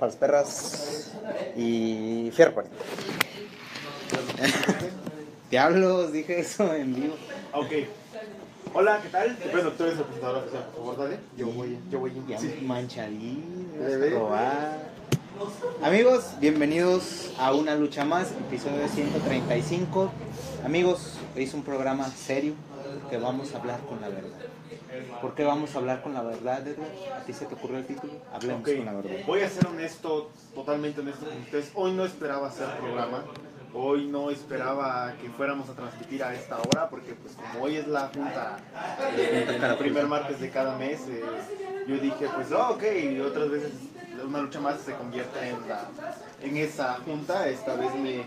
para las perras y fierro. Diablos, dije eso en vivo. Ok. Hola, ¿qué tal? Bueno, tú eres el presentador oficial, por favor, dale. Yo voy, yo voy Ya Sí. manchadín. Amigos, bienvenidos a una lucha más, episodio 135. Amigos, hoy es un programa serio que vamos a hablar con la verdad. ¿Por qué vamos a hablar con la verdad, Edward? ¿A ti se te ocurrió el título? Hablemos con la verdad. voy a ser honesto, totalmente honesto con ustedes. Hoy no esperaba hacer programa. Hoy no esperaba que fuéramos a transmitir a esta hora porque pues como hoy es la junta, eh, el primer martes de cada mes, eh, yo dije pues oh, ok, y otras veces una lucha más se convierte en, la, en esa junta. Esta vez me,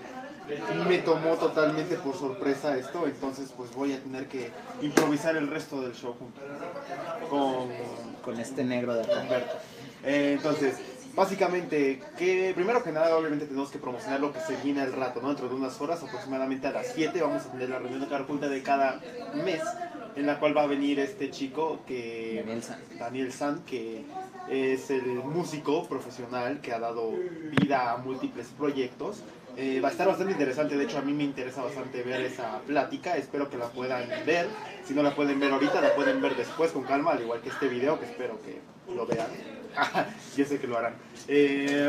me tomó totalmente por sorpresa esto, entonces pues voy a tener que improvisar el resto del show junto con Con este negro de acá. Eh, entonces, básicamente, que primero que nada, obviamente tenemos que promocionar lo que se viene al rato, ¿no? Dentro de unas horas, aproximadamente a las 7, vamos a tener la reunión de cada junta de cada mes, en la cual va a venir este chico que... Daniel San. Daniel San, que es el músico profesional que ha dado vida a múltiples proyectos. Eh, va a estar bastante interesante, de hecho a mí me interesa bastante ver esa plática, espero que la puedan ver, si no la pueden ver ahorita, la pueden ver después con calma, al igual que este video, que espero que lo vean. Yo sé que lo harán. Eh,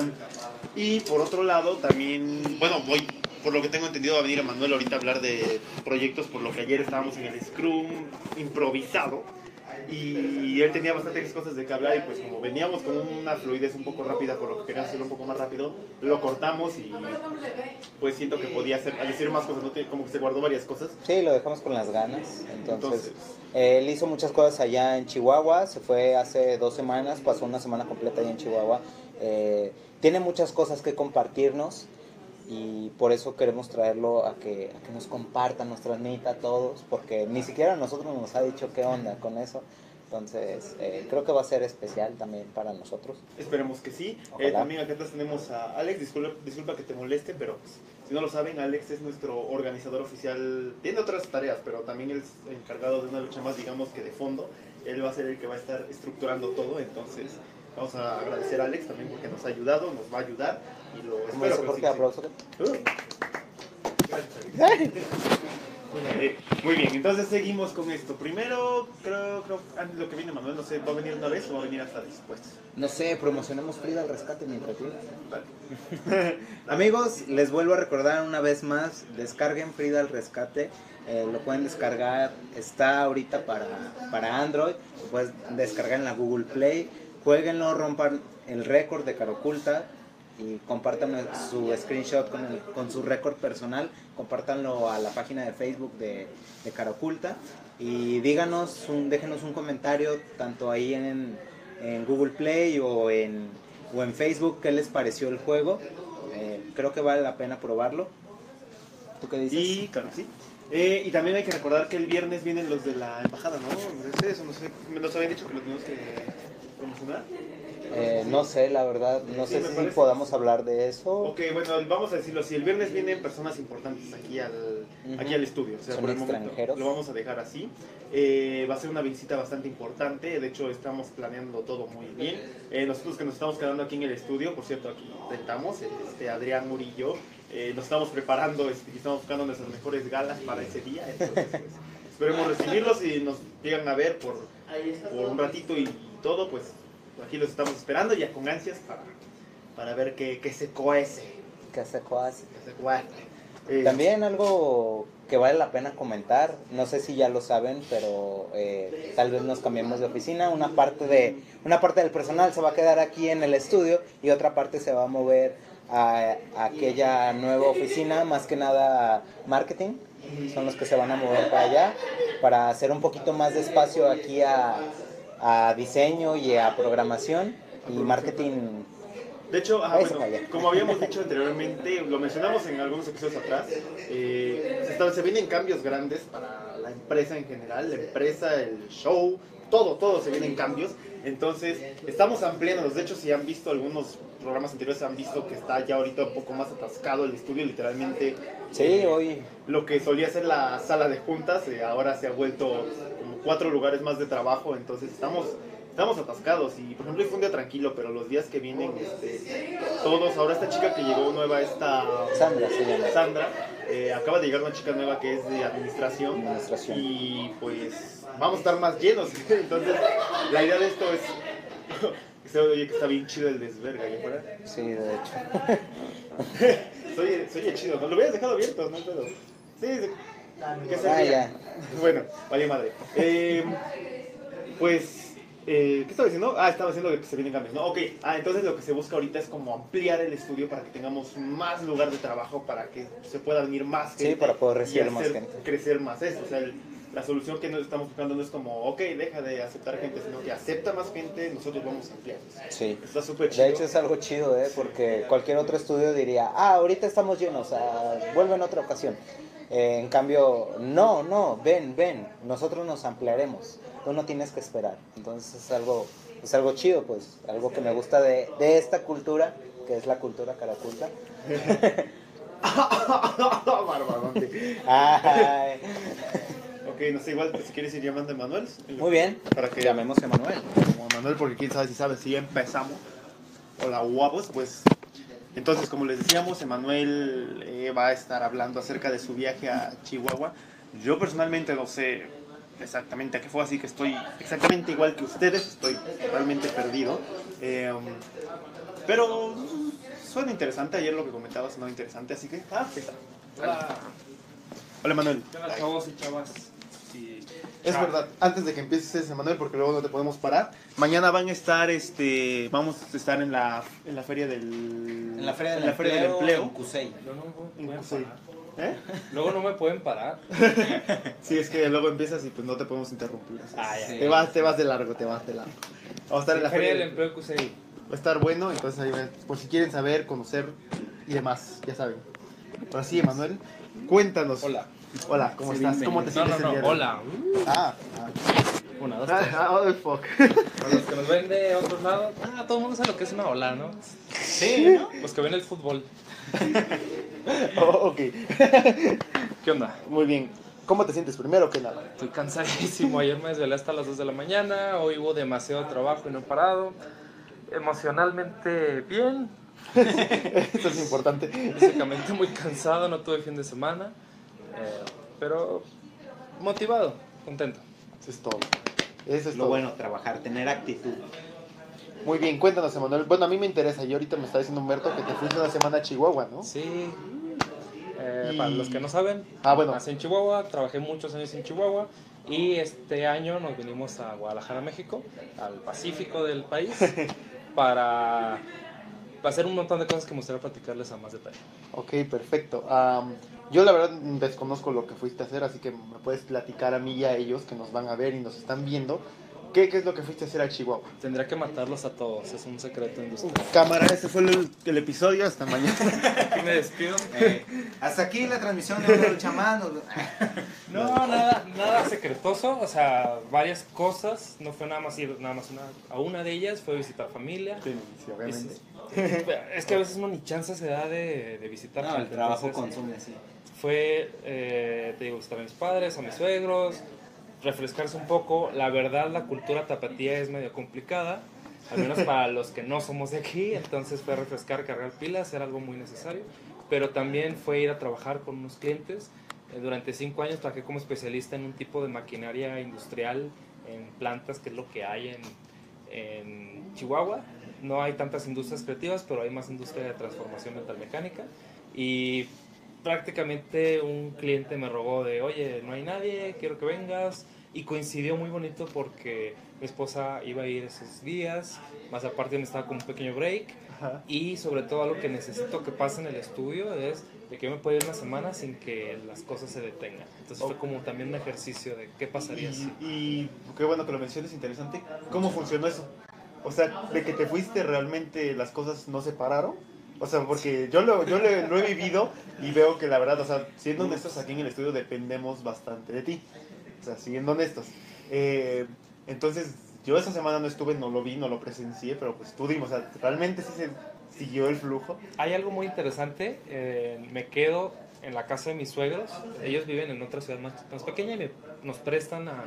y por otro lado, también, bueno, voy, por lo que tengo entendido, a venir Manuel ahorita a hablar de proyectos, por lo que ayer estábamos en el Scrum improvisado. Y él tenía bastantes cosas de que hablar y pues como veníamos con una fluidez un poco rápida por lo que quería hacerlo un poco más rápido, lo cortamos y pues siento que podía hacer, al decir más cosas, ¿no? Como que se guardó varias cosas. Sí, lo dejamos con las ganas. Entonces, Entonces, él hizo muchas cosas allá en Chihuahua. Se fue hace dos semanas, pasó una semana completa allá en Chihuahua. Eh, tiene muchas cosas que compartirnos y por eso queremos traerlo a que, a que nos comparta, nos transmita a todos, porque ni siquiera a nosotros nos ha dicho qué onda con eso. Entonces, eh, creo que va a ser especial también para nosotros. Esperemos que sí. Eh, también acá atrás tenemos a Alex. Disculpa, disculpa que te moleste, pero pues, si no lo saben, Alex es nuestro organizador oficial. Tiene otras tareas, pero también es encargado de una lucha más, digamos que de fondo. Él va a ser el que va a estar estructurando todo. Entonces, vamos a agradecer a Alex también porque nos ha ayudado, nos va a ayudar. Y lo ¿Cómo espero. Eh, muy bien, entonces seguimos con esto. Primero, creo, creo antes de lo que viene Manuel, no sé, ¿va a venir una vez o va a venir hasta después? No sé, promocionemos Frida al rescate mientras llega. Amigos, les vuelvo a recordar una vez más, descarguen Frida al rescate, eh, lo pueden descargar, está ahorita para, para Android, lo puedes descargar en la Google Play, jueguenlo, rompan el récord de Caroculta y compartan su screenshot con, su récord personal, compártanlo a la página de Facebook de, de Caroculta y díganos, un, déjenos un comentario tanto ahí en, Google Play o en, o en Facebook qué les pareció el juego. Eh, creo que vale la pena probarlo. ¿Tú qué dices? Y, claro, sí. Eh, y también hay que recordar que el viernes vienen los de la embajada, ¿no? ¿Ustedes no sé, nos habían dicho que los tenemos que promocionar? Eh, no sé, la verdad, no Sí, sé si parece. podamos hablar de eso. Ok, bueno, vamos a decirlo así. El viernes vienen personas importantes aquí al, Ujú. aquí al estudio. O sea, Son por el momento extranjeros. lo vamos a dejar así. Eh, va a ser una visita bastante importante. De hecho, estamos planeando todo muy bien. Eh, nosotros que nos estamos quedando aquí en el estudio, por cierto, aquí rentamos, este, Adrián Murillo, eh, nos estamos preparando este, y estamos buscando nuestras mejores galas para ese día. Entonces, pues, esperemos recibirlos y nos llegan a ver por, por un ratito y todo, pues aquí los estamos esperando ya con ansias para, para ver qué, qué se cuece. ¿Qué se cuece? que se cuece. Eh, También algo que vale la pena comentar, no sé si ya lo saben, pero eh, tal vez nos cambiemos de oficina. Una parte de una parte del personal se va a quedar aquí en el estudio y otra parte se va a mover a, a aquella nueva oficina, más que nada marketing. Son los que se van a mover para allá para hacer un poquito más de espacio aquí a, a diseño y a programación y marketing. De hecho, ah, bueno, como habíamos dicho anteriormente, lo mencionamos en algunos episodios atrás, eh, se, vienen cambios grandes para la empresa en general, la empresa, el show, todo, todo se vienen cambios. Entonces, estamos ampliándonos. De hecho, si han visto algunos programas anteriores, han visto que está ya ahorita un poco más atascado el estudio, literalmente. Sí, eh, hoy Lo que solía ser la sala de juntas, eh, ahora se ha vuelto como cuatro lugares más de trabajo, entonces estamos estamos atascados y por ejemplo hoy fue un día tranquilo, pero los días que vienen, este, todos, ahora esta chica que llegó nueva, esta Sandra se llama. Sandra, eh, acaba de llegar una chica nueva que es de administración, Administración. y pues vamos a estar más llenos, entonces la idea de esto es, se oye que está bien chido el desverga, ¿ya fuera? Sí, de hecho. Soy, soy chido, ¿no? Lo hubieras dejado abierto, no hay pedo. Sí, sí. ¿Qué Ah, sería? ya. Bueno, vale madre. Eh, pues, eh, ¿qué estaba diciendo? Ah, estaba diciendo que se vienen cambios, ¿no? Ok, ah, entonces lo que se busca ahorita es como ampliar el estudio para que tengamos más lugar de trabajo, para que se pueda venir más Sí, gente. para poder y recibir más gente. crecer más esto. O sea, el- la solución que nos estamos buscando no es como, ok, deja de aceptar gente, sino que acepta más gente, nosotros vamos a ampliar. Sí. Está súper chido. De hecho es algo chido, ¿eh? Porque cualquier otro estudio diría, ah, ahorita estamos llenos, ah, vuelve en otra ocasión. Eh, en cambio, no, no, ven, ven, nosotros nos ampliaremos. Tú no tienes que esperar. Entonces es algo, es algo chido, pues, algo que me gusta de, de esta cultura, que es la cultura caraculta. Ay, Ok, no sé, igual si quieres ir llamando a Manuel. muy bien, Para que llamemos a Manuel. como Manuel, porque quién sabe si sabe si ya empezamos. Hola, guapos, pues. Entonces, como les decíamos, Emanuel eh, va a estar hablando acerca de su viaje a Chihuahua. Yo personalmente no sé exactamente a qué fue, así que estoy exactamente igual que ustedes, estoy totalmente perdido. Eh, pero suena interesante, ayer lo que comentabas sonaba interesante, así que... Ah, está. Hola, Hola, Manuel. hola chavos y chavas. Sí. Es verdad, antes de que empieces Emanuel, porque luego no te podemos parar. Mañana van a estar, este, vamos a estar en la, en la feria del, En la Feria del, en la feria del empleo, en Cusey. Luego no me pueden Sí. parar. ¿Eh? Luego no me pueden parar. Sí, es que luego empiezas y pues no te podemos interrumpir. Ah, ya. Te vas, te vas de largo, te vas de largo. Vamos a estar en la Feria feria del del empleo QCI. Va a estar bueno, entonces ahí ven, por si quieren saber, conocer y demás, ya saben. Ahora sí, Emanuel, cuéntanos. Hola. Hola, ¿cómo Sí, estás? bienvenido. ¿Cómo te No, sientes no, el día no. de hoy? Hola. Ah, Una, dos, ah, tres. ah, oh, fuck. Para los que nos ven de otros lados, ah, todo el mundo sabe lo que es una ola, ¿no? Sí, ¿no? Los que ven el fútbol. Oh, ok, ¿Qué onda? muy bien. ¿Cómo te sientes primero que nada? Estoy cansadísimo. Ayer me desvelé hasta las 2 de la mañana. Hoy hubo demasiado trabajo y no he parado. Emocionalmente bien. Eso es importante. Físicamente muy cansado. No tuve fin de semana. Eh, pero motivado, contento. Eso es todo. Eso es Lo todo. bueno, trabajar, tener actitud. Muy bien, cuéntanos, Emanuel. Bueno, a mí me interesa. Y ahorita me está diciendo Humberto que te fuiste una semana a Chihuahua, ¿no? Sí. Eh, Y- Para los que no saben, Ah, bueno. nací en Chihuahua, trabajé muchos años en Chihuahua y este año nos vinimos a Guadalajara, México, al Pacífico del país, para, para hacer un montón de cosas que me gustaría platicarles a más detalle. Ok, perfecto. Am, yo la verdad desconozco lo que fuiste a hacer, así que me puedes platicar a mí y a ellos que nos van a ver y nos están viendo. ¿Qué, qué es lo que fuiste a hacer a Chihuahua? Tendría que matarlos a todos, es un secreto industrial. Cámara, ese fue el, el episodio. Hasta mañana. Aquí me despido. Eh, hasta aquí la transmisión de Uno Chamán. No, nada, nada secretoso, o sea, varias cosas, no fue nada más ir nada más una, a una de ellas, fue visitar familia. Sí, obviamente. Es, es que a veces uno ni chance se da de, de visitar No, el trabajo entonces, consume, sí. Fue, eh, te digo, visitar a mis padres, a mis suegros, refrescarse un poco. La verdad, la cultura tapatía es medio complicada, al menos para los que no somos de aquí. Entonces fue refrescar, cargar pilas, era algo muy necesario. Pero también fue ir a trabajar con unos clientes. Eh, durante cinco años trabajé como especialista en un tipo de maquinaria industrial en plantas, que es lo que hay en, en Chihuahua. No hay tantas industrias creativas, pero hay más industria de transformación metalmecánica. Y prácticamente un cliente me rogó de, oye, no hay nadie, quiero que vengas. Y coincidió muy bonito porque mi esposa iba a ir esos días, más aparte me estaba con un pequeño break. Ajá. Y sobre todo algo que necesito que pase en el estudio es de que yo me pueda ir una semana sin que las cosas se detengan. Entonces fue como también un ejercicio de qué pasaría si... Y, y qué bueno que lo menciones, interesante. ¿Cómo funcionó eso? O sea, de que te fuiste realmente las cosas no se pararon. O sea, porque yo lo, yo lo, lo he vivido y veo que la verdad, o sea, siendo honestos aquí en el estudio dependemos bastante de ti. O sea, siendo honestos. Eh, entonces, yo esa semana no estuve, no lo vi, no lo presencié, pero pues tú dimos, o sea, realmente sí se siguió el flujo. Hay algo muy interesante, eh, me quedo en la casa de mis suegros. Ellos viven en otra ciudad más, más pequeña y me- nos prestan a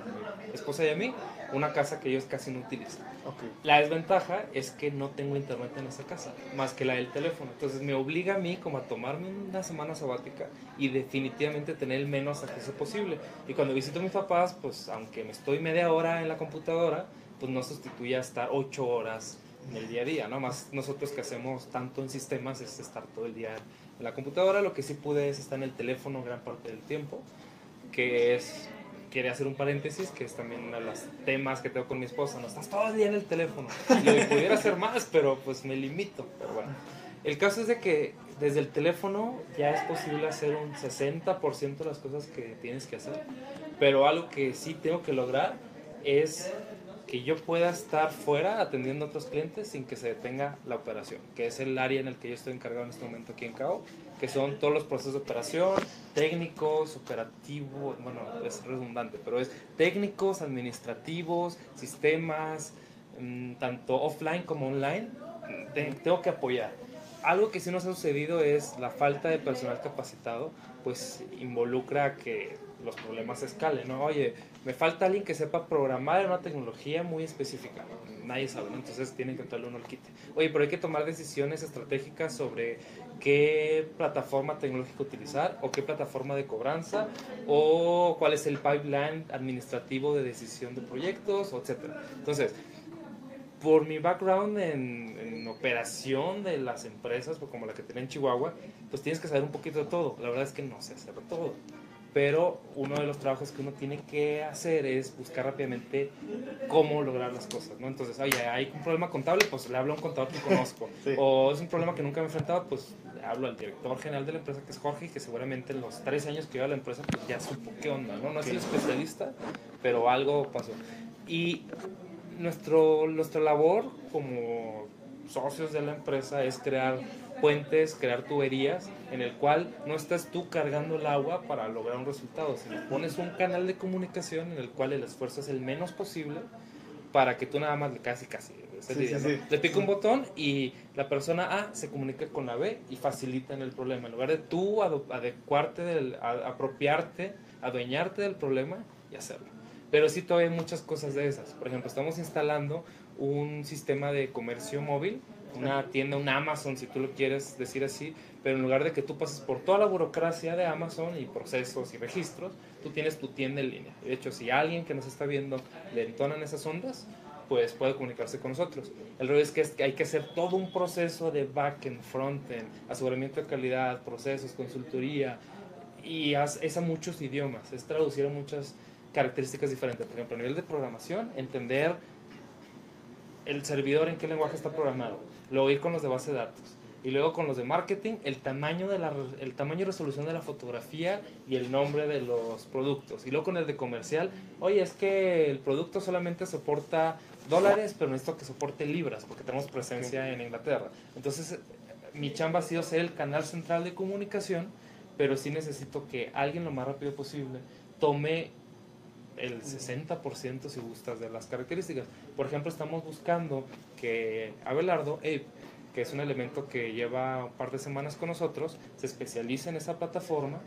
mi esposa y a mí una casa que ellos casi no utilizan. Ok. La desventaja es que no tengo internet en esa casa, más que la del teléfono. Entonces me obliga a mí como a tomarme una semana sabática y definitivamente tener el menos acceso posible. Y cuando visito a mis papás, pues aunque me estoy media hora en la computadora, pues no sustituye a estar ocho horas en el día a día, ¿no? Más nosotros que hacemos tanto en sistemas es estar todo el día en la computadora. Lo que sí pude es estar en el teléfono gran parte del tiempo, que es quería hacer un paréntesis, que es también uno de los temas que tengo con mi esposa. No estás todo el día en el teléfono. Y pudiera hacer más, pero pues me limito. Pero bueno, el caso es de que desde el teléfono ya es posible hacer un 60% de las cosas que tienes que hacer. Pero algo que sí tengo que lograr es que yo pueda estar fuera atendiendo a otros clientes sin que se detenga la operación, que es el área en el que yo estoy encargado en este momento aquí en CAO, que son todos los procesos de operación, técnicos, operativos, bueno, es redundante, pero es técnicos, administrativos, sistemas, mm, tanto offline como online, te- tengo que apoyar. Algo que sí nos ha sucedido es la falta de personal capacitado, pues involucra que los problemas escalen, ¿no? Oye, me falta alguien que sepa programar una tecnología muy específica, nadie sabe. Entonces tienen que entrarle uno al quite. Oye, pero hay que tomar decisiones estratégicas sobre qué plataforma tecnológica utilizar o qué plataforma de cobranza o cuál es el pipeline administrativo de decisión de proyectos, etcétera. Entonces, por mi background en, en operación de las empresas, pues, como la que tenía en Chihuahua, pues tienes que saber un poquito de todo. La verdad es que no sé hacer todo. Pero uno de los trabajos que uno tiene que hacer es buscar rápidamente cómo lograr las cosas, ¿no? Entonces, oye, hay un problema contable, pues le hablo a un contador que conozco. Sí. O es un problema que nunca me he enfrentado, pues le hablo al director general de la empresa, que es Jorge, y que seguramente en los tres años que lleva la empresa, pues ya supo qué onda, ¿no? No es el especialista, pero algo pasó. Y nuestro, nuestra labor como socios de la empresa es crear puentes, crear tuberías en el cual no estás tú cargando el agua para lograr un resultado, sino pones un canal de comunicación en el cual el esfuerzo es el menos posible para que tú nada más le casi casi Sí, sí, ¿no? sí. le pica un botón y la persona A se comunica con la B y facilitan el problema en lugar de tú adecuarte del, a- apropiarte adueñarte del problema y hacerlo pero sí todavía hay muchas cosas de esas. Por ejemplo, estamos instalando un sistema de comercio móvil, una tienda, un Amazon, si tú lo quieres decir así, pero en lugar de que tú pases por toda la burocracia de Amazon y procesos y registros, tú tienes tu tienda en línea. De hecho, si alguien que nos está viendo le entonan esas ondas, pues puede comunicarse con nosotros. El rollo es que, es que hay que hacer todo un proceso de back-end, front-end, aseguramiento de calidad, procesos, consultoría, y es a muchos idiomas, es traducir a muchas características diferentes. Por ejemplo, a nivel de programación, entender el servidor en qué lenguaje está programado, luego ir con los de base de datos y luego con los de marketing, el tamaño, de la, el tamaño y resolución de la fotografía y el nombre de los productos. Y luego con el de comercial, oye, es que el producto solamente soporta dólares, pero necesito que soporte libras porque tenemos presencia en Inglaterra. Entonces, mi chamba ha sido ser el canal central de comunicación, pero sí necesito que alguien lo más rápido posible tome el 60% si gustas de las características. Por ejemplo, estamos buscando que Abelardo, Abe, que es un elemento que lleva un par de semanas con nosotros, se especialice en esa plataforma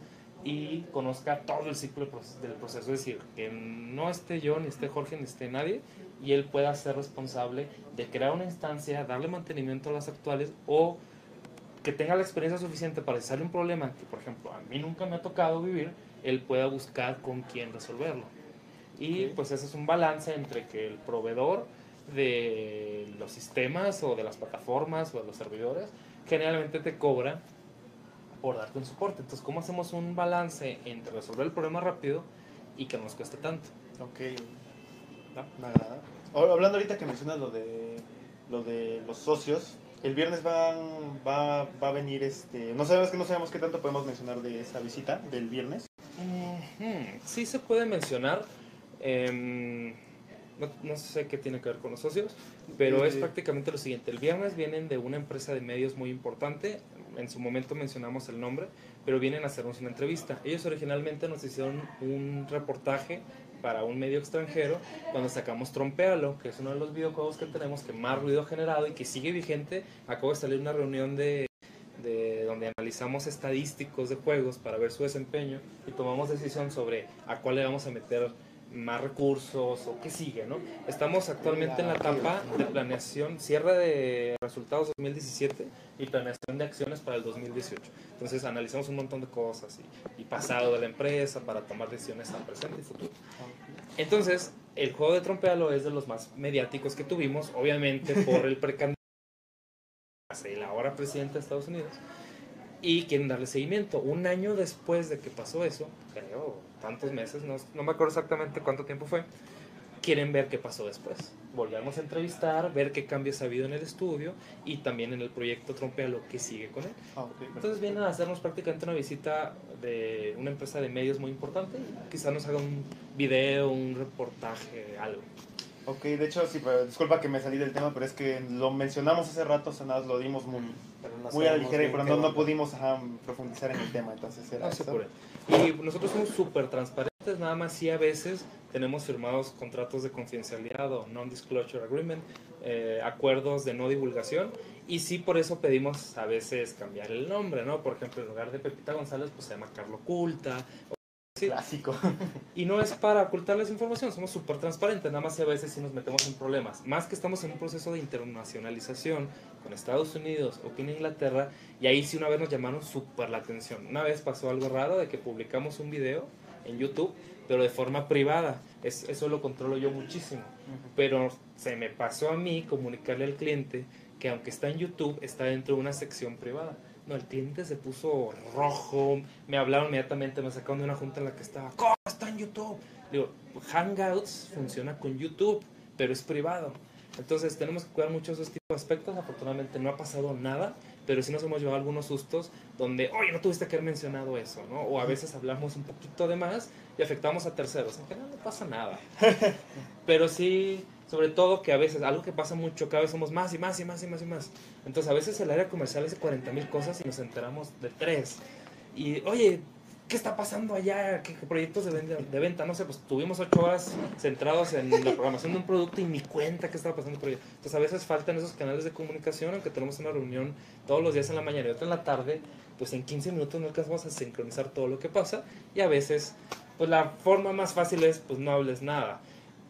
y conozca todo el ciclo del proce- del proceso. Es decir, que no esté yo, ni esté Jorge, ni esté nadie, y él pueda ser responsable de crear una instancia, darle mantenimiento a las actuales o que tenga la experiencia suficiente para si sale un problema que, por ejemplo, a mí nunca me ha tocado vivir, él pueda buscar con quién resolverlo. Y pues ese es un balance entre que el proveedor de los sistemas o de las plataformas o de los servidores generalmente te cobra por darte un soporte. Entonces, ¿cómo hacemos un balance entre resolver el problema rápido y que no nos cueste tanto? Ok, ¿va? agrada. Ahora, hablando ahorita que mencionas lo de lo de los socios, el viernes van, va, va a venir este, no sabemos que no sabemos qué tanto podemos mencionar de esa visita del viernes. Sí se puede mencionar, em, no, no sé qué tiene que ver con los socios, pero es prácticamente lo siguiente. El viernes vienen de una empresa de medios muy importante, en su momento mencionamos el nombre, pero vienen a hacernos una entrevista. Ellos originalmente nos hicieron un reportaje para un medio extranjero cuando sacamos Trompealo, que es uno de los videojuegos que tenemos que más ruido ha generado y que sigue vigente. Acabo de salir una reunión de de donde analizamos estadísticos de juegos para ver su desempeño y tomamos decisión sobre a cuál le vamos a meter más recursos o qué sigue, ¿no? Estamos actualmente en la etapa de planeación, cierre de resultados 2017 y planeación de acciones para el 2018. Entonces analizamos un montón de cosas y, y pasado de la empresa para tomar decisiones al presente y futuro. Entonces, el juego de Trompealo es de los más mediáticos que tuvimos, obviamente por el precandidato el ahora presidente de Estados Unidos y quieren darle seguimiento. Un año después de que pasó eso, creo, tantos meses, no, no me acuerdo exactamente cuánto tiempo fue, quieren ver qué pasó después. Volvemos a entrevistar, ver qué cambios ha habido en el estudio y también en el proyecto Trompealo que sigue con él. Ah, ok, perfecto. Entonces vienen a hacernos prácticamente una visita de una empresa de medios muy importante y quizá nos haga un video, un reportaje, algo. Ok, de hecho, sí, pero disculpa que me salí del tema, pero es que lo mencionamos hace rato, o sea, nada, lo dimos muy, Pero no muy a la ligera y pero qué no, pudimos ajá, profundizar en el tema, entonces era No eso. Y nosotros somos súper transparentes, nada más si a veces tenemos firmados contratos de confidencialidad o non-disclosure agreement, eh, acuerdos de no divulgación, y sí por eso pedimos a veces cambiar el nombre, ¿no? Por ejemplo, en lugar de Pepita González, pues se llama Carlo Culta. Sí. Clásico. Y no es para ocultarles información, somos súper transparentes, nada más a veces sí nos metemos en problemas. Más que estamos en un proceso de internacionalización con Estados Unidos o con Inglaterra, y ahí sí una vez nos llamaron súper la atención. Una vez pasó algo raro de que publicamos un video en YouTube, pero de forma privada. Es- eso lo controlo yo muchísimo. Pero se me pasó a mí comunicarle al cliente que aunque está en YouTube, está dentro de una sección privada. No, el cliente se puso rojo, me hablaron inmediatamente, me sacaron de una junta en la que estaba, ¿cómo está en YouTube? Digo, Hangouts funciona con YouTube, pero es privado. Entonces tenemos que cuidar mucho esos tipos de aspectos. Afortunadamente no ha pasado nada, pero sí nos hemos llevado algunos sustos donde, oye, no tuviste que haber mencionado eso, ¿no? O a veces hablamos un poquito de más y afectamos a terceros. En general no pasa nada. Pero sí, sobre todo que a veces, algo que pasa mucho, cada vez somos más y más y más y más y más. Entonces a veces el área comercial hace 40 mil cosas y nos enteramos de tres. Y, oye, ¿qué está pasando allá? ¿Qué, proyectos de venta, de venta? No sé, pues tuvimos ocho horas centrados en la programación de un producto y ni cuenta qué estaba pasando por ahí. Entonces a veces faltan esos canales de comunicación, aunque tenemos una reunión todos los días en la mañana y otra en la tarde, pues en 15 minutos no alcanzamos a sincronizar todo lo que pasa y a veces, pues la forma más fácil es, pues no hables nada.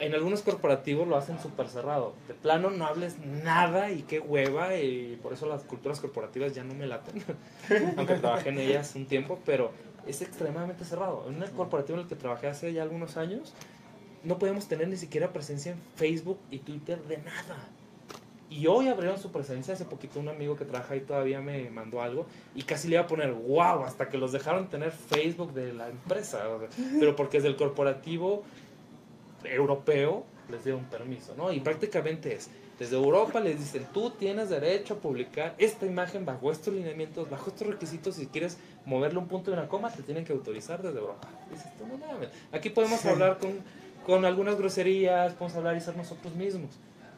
En algunos corporativos lo hacen súper cerrado. De plano no hables nada y qué hueva y por eso las culturas corporativas ya no me laten. Aunque trabajé en ellas un tiempo, pero es extremadamente cerrado. En un corporativo en el que trabajé hace ya algunos años, no podíamos tener ni siquiera presencia en Facebook y Twitter de nada. Y hoy abrieron su presencia. Hace poquito un amigo que trabaja ahí todavía me mandó algo y casi le iba a poner wow hasta que los dejaron tener Facebook de la empresa. Pero porque es del corporativo europeo les dieron permiso, ¿no? Y prácticamente es, desde Europa les dicen, tú tienes derecho a publicar esta imagen bajo estos lineamientos, bajo estos requisitos, si quieres moverle un punto y una coma, te tienen que autorizar desde Europa. Dices, tú no mames. Aquí podemos hablar con, con algunas groserías, podemos hablar y ser nosotros mismos.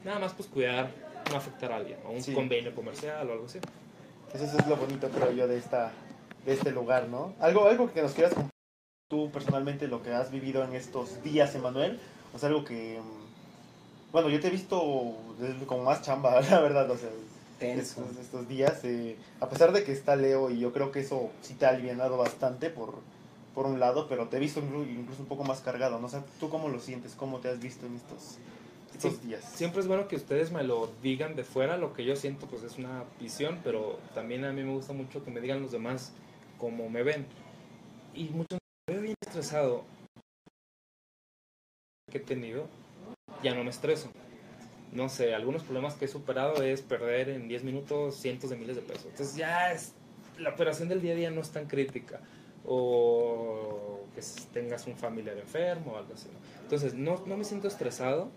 Nada más pues cuidar, no afectar a alguien, o un Sí. convenio comercial o algo así. Pues eso es lo bonito, creo yo, de, esta, de este lugar, ¿no? Algo, algo que nos quieras compartir tú personalmente, lo que has vivido en estos días, Emanuel. O sea, algo que... mm, Bueno, yo te he visto como más chamba, la verdad, o sea, estos, estos días. eh, a pesar de que está Leo, y yo creo que eso sí te ha alivianado bastante por, por un lado, pero te he visto inclu- incluso un poco más cargado, ¿no? O sea, ¿tú cómo lo sientes? ¿Cómo te has visto en estos, estos Sí, días? Siempre es bueno que ustedes me lo digan de fuera, lo que yo siento pues es una visión, pero también a mí me gusta mucho que me digan los demás cómo me ven. Y muchos veo bien estresado que he tenido, ya no me estreso. No sé, algunos problemas que he superado es perder en 10 minutos cientos de miles de pesos. Entonces ya es, la operación del día a día no es tan crítica. O que tengas un familiar enfermo o algo así. Entonces no, no me siento estresado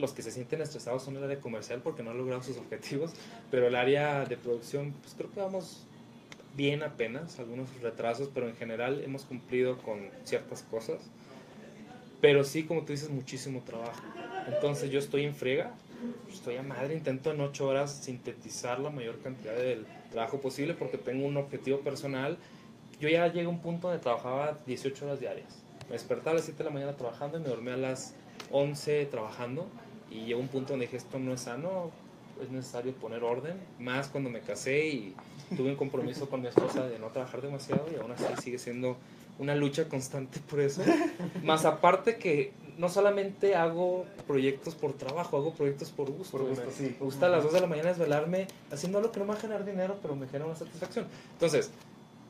los que se sienten estresados son el área comercial porque no han logrado sus objetivos, pero el área de producción, pues creo que vamos bien apenas, algunos retrasos, pero en general hemos cumplido con ciertas cosas. Pero sí, como tú dices, muchísimo trabajo. Entonces yo estoy en friega, estoy a madre, intento en ocho horas sintetizar la mayor cantidad del trabajo posible porque tengo un objetivo personal. Yo ya llegué a un punto donde trabajaba 18 horas diarias. Me despertaba a las 7 de la mañana trabajando y me dormía a las 11 trabajando y llegó un punto donde dije esto no es sano es necesario poner orden, más cuando me casé y tuve un compromiso con mi esposa de no trabajar demasiado y aún así sigue siendo una lucha constante por eso. Más aparte que no solamente hago proyectos por trabajo, hago proyectos por gusto. Por gusto, me, sí. me gusta a las 2 de la mañana desvelarme haciendo algo que no me va a generar dinero, pero me genera una satisfacción. Entonces,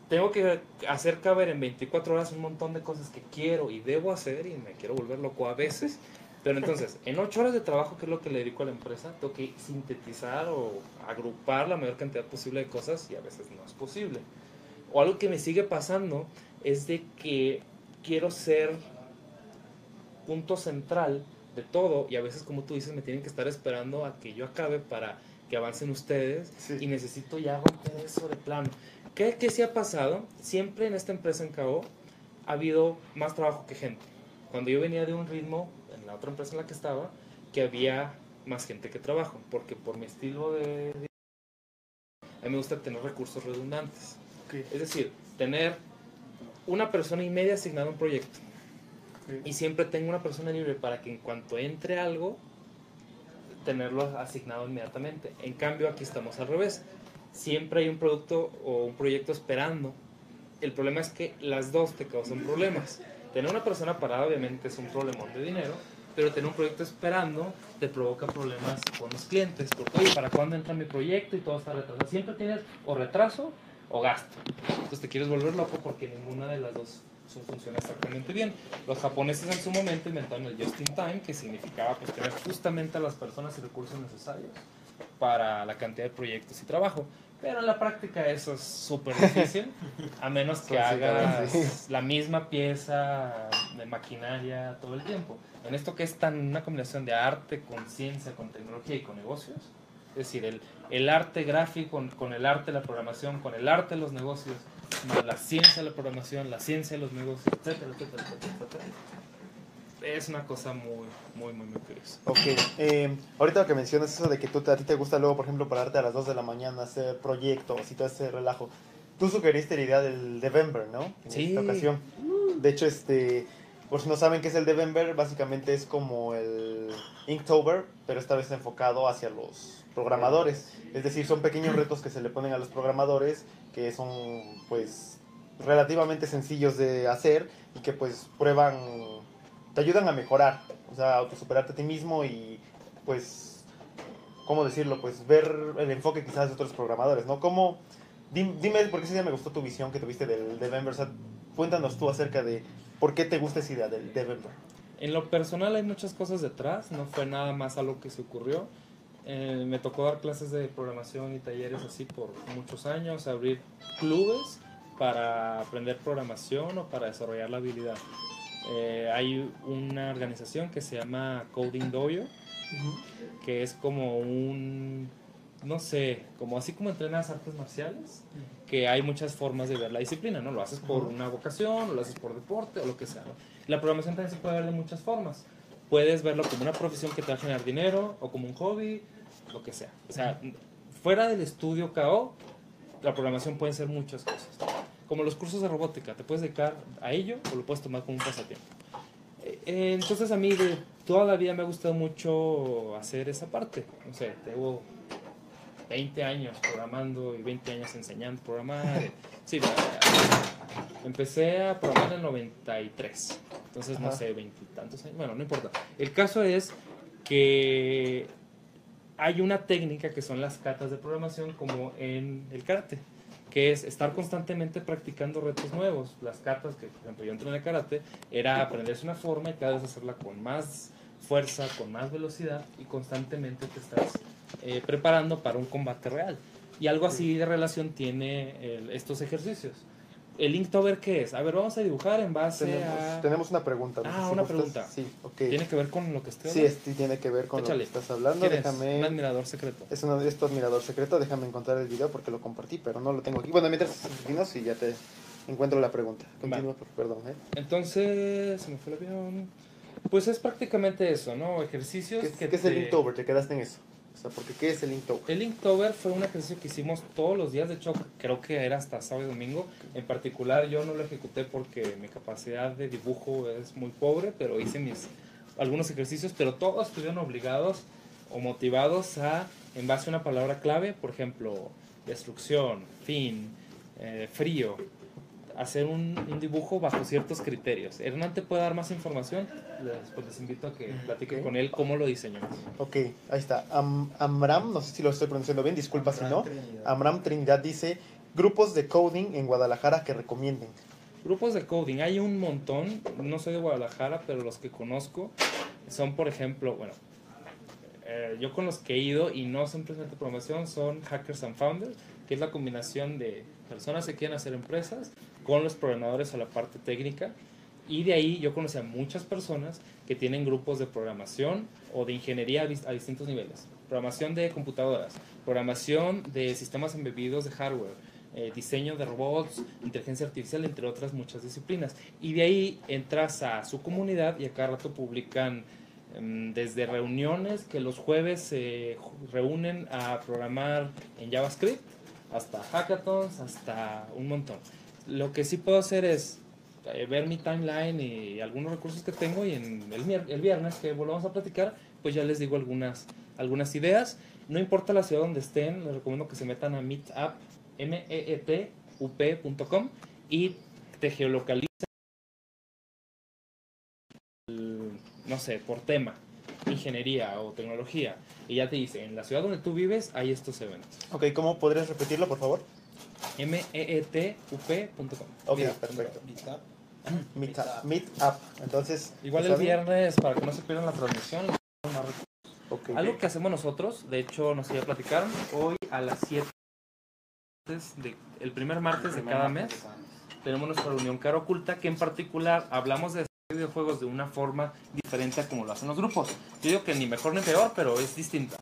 tengo que hacer caber en 24 horas un montón de cosas que quiero y debo hacer y me quiero volver loco a veces. Pero entonces, en 8 horas de trabajo, que es lo que le dedico a la empresa, tengo que sintetizar o agrupar la mayor cantidad posible de cosas y a veces no es posible. O algo que me sigue pasando es de que quiero ser punto central de todo y a veces como tú dices me tienen que estar esperando a que yo acabe para que avancen ustedes Sí. y necesito ya romper eso de plano. ¿Qué, ¿Qué sí ha pasado? Siempre en esta empresa en Cabo ha habido más trabajo que gente. Cuando yo venía de un ritmo la otra empresa en la que estaba, que había más gente que trabajo, porque por mi estilo de... A mí me gusta tener recursos redundantes. Ok. Es decir, tener una persona y media asignada a un proyecto. Ok. Y siempre tengo una persona libre para que en cuanto entre algo, tenerlo asignado inmediatamente. En cambio, aquí estamos al revés. Siempre hay un producto o un proyecto esperando. El problema es que las dos te causan problemas. Tener una persona parada obviamente es un problemón de dinero, pero tener un proyecto esperando te provoca problemas con los clientes. Porque, oye, ¿para cuándo entra mi proyecto? Y todo está retrasado. Siempre tienes o retraso o gasto. Entonces te quieres volver loco porque ninguna de las dos funciona exactamente bien. Los japoneses en su momento inventaron el just in time, que significaba pues, tener justamente a las personas y recursos necesarios para la cantidad de proyectos y trabajo. Pero en la práctica eso es súper difícil, a menos que hagas sí. la misma pieza de maquinaria todo el tiempo. En esto que es tan una combinación de arte con ciencia, con tecnología y con negocios, es decir, el, el arte gráfico con, con el arte de la programación, con el arte de los negocios, más la ciencia de la programación, la ciencia de los negocios, etcétera, etcétera, etcétera, etcétera. Es una cosa muy, muy, muy, muy curiosa. Ok, eh, ahorita que mencionas eso de que tú, a ti te gusta luego, por ejemplo, pararte a las 2 de la mañana, hacer proyectos y todo ese relajo. Tú sugeriste la idea del Devember, ¿no? En Sí. esta ocasión. De hecho, este, por si no saben qué es el Devember, básicamente es como el Inktober, pero esta vez enfocado hacia los programadores. Es decir, son pequeños retos que se le ponen a los programadores que son, pues, relativamente sencillos de hacer y que, pues, prueban, te ayudan a mejorar, o sea, autosuperarte a ti mismo y, pues, ¿cómo decirlo? Pues ver el enfoque quizás de otros programadores, ¿no? ¿Cómo, dim- dime, porque ese día me gustó tu visión que tuviste del Devember, o sea, cuéntanos tú acerca de por qué te gusta esa idea del Devember. En lo personal hay muchas cosas detrás, no fue nada más algo que se ocurrió. Eh, me tocó dar clases de programación y talleres así por muchos años, abrir clubes para aprender programación o para desarrollar la habilidad. Eh, hay una organización que se llama Coding Dojo, que es como un, no sé, como así como entrenas artes marciales, que hay muchas formas de ver la disciplina, ¿no? Lo haces por una vocación, o lo haces por deporte, o lo que sea, ¿no? La programación también se puede ver de muchas formas. Puedes verlo como una profesión que te va a generar dinero, o como un hobby, lo que sea. O sea, fuera del estudio KO, la programación puede ser muchas cosas. Como los cursos de robótica, te puedes dedicar a ello o lo puedes tomar como un pasatiempo. Eh, Entonces a mí de toda la vida me ha gustado mucho hacer esa parte. No sé, tengo 20 años programando y 20 años enseñando a programar. Sí, empecé a programar en el 93. Entonces, no Ajá. sé, veintitantos años. Bueno, no importa. El caso es que hay una técnica que son las catas de programación como en el karate, que es estar constantemente practicando retos nuevos. Las catas, que por ejemplo yo entré en el karate, era aprenderse una forma y cada vez hacerla con más fuerza, con más velocidad y constantemente te estás eh, preparando para un combate real. Y algo así de relación tiene el- estos ejercicios. ¿El Inktober qué es? A ver, vamos a dibujar en base Tenemos, a... tenemos una pregunta. no Ah, si una gustas- pregunta. Sí, ok. ¿Tiene que ver con lo que estoy Sí, hablando? este tiene que ver con Échale. lo que estás hablando. ¿Quién es? Déjame... Un admirador secreto. Es, uno, es tu admirador secreto, déjame encontrar el video porque lo compartí, pero no lo tengo aquí. Bueno, mientras terminas y ya te encuentro la pregunta. Continúa, perdón. ¿eh? Entonces, se me fue el avión. Pues es prácticamente eso, ¿no? Ejercicios ¿Qué, que qué es el Inktober? Te quedaste en eso. Porque ¿qué es el Inktober? El Inktober fue un ejercicio que hicimos todos los días, de hecho creo que era hasta sábado y domingo. En particular yo no lo ejecuté porque mi capacidad de dibujo es muy pobre, pero hice mis algunos ejercicios, pero todos estuvieron obligados o motivados a en base a una palabra clave, por ejemplo, destrucción, fin, eh, frío, hacer un, un dibujo bajo ciertos criterios. Hernán te puede dar más información, les, pues les invito a que platique Ok. con él cómo lo diseñó. Ok, ahí está. Am- Amram, no sé si lo estoy pronunciando bien, disculpa si no. Amram Trinidad dice, grupos de coding en Guadalajara que recomienden. Grupos de coding, hay un montón, no soy de Guadalajara, pero los que conozco son, por ejemplo, bueno, eh, yo con los que he ido y no son precisamente promoción, son Hackers and Founders, que es la combinación de personas que quieren hacer empresas con los programadores a la parte técnica. Y de ahí yo conocí a muchas personas que tienen grupos de programación o de ingeniería a dis- a distintos niveles. Programación de computadoras, programación de sistemas embebidos de hardware, eh, diseño de robots, inteligencia artificial, entre otras muchas disciplinas. Y de ahí entras a su comunidad y a cada rato publican em, desde reuniones que los jueves se reúnen a programar en JavaScript, hasta hackathons, hasta un montón. Lo que sí puedo hacer es eh, ver mi timeline y algunos recursos que tengo y en el, el viernes que volvamos a platicar, pues ya les digo algunas, algunas ideas. No importa la ciudad donde estén, les recomiendo que se metan a meetup, m e e p.com y te geolocalicen, el- no sé, por tema, ingeniería o tecnología, y ya te dice, en la ciudad donde tú vives hay estos eventos. Ok, ¿cómo podrías repetirlo, por favor? M e e t u p.com. Ok, Mira, perfecto. Meetup. Meet up. Meet up. Entonces, Igual ¿está el viernes, para que no se pierdan la transmisión, les doy más recursos. Ok. Algo que hacemos nosotros, de hecho, nos ya platicaron, hoy a las 7 de, el primer martes de cada mes tenemos nuestra reunión cara oculta que en particular hablamos de videojuegos de una forma diferente a como lo hacen los grupos. Yo digo que ni mejor ni peor, pero es distinta.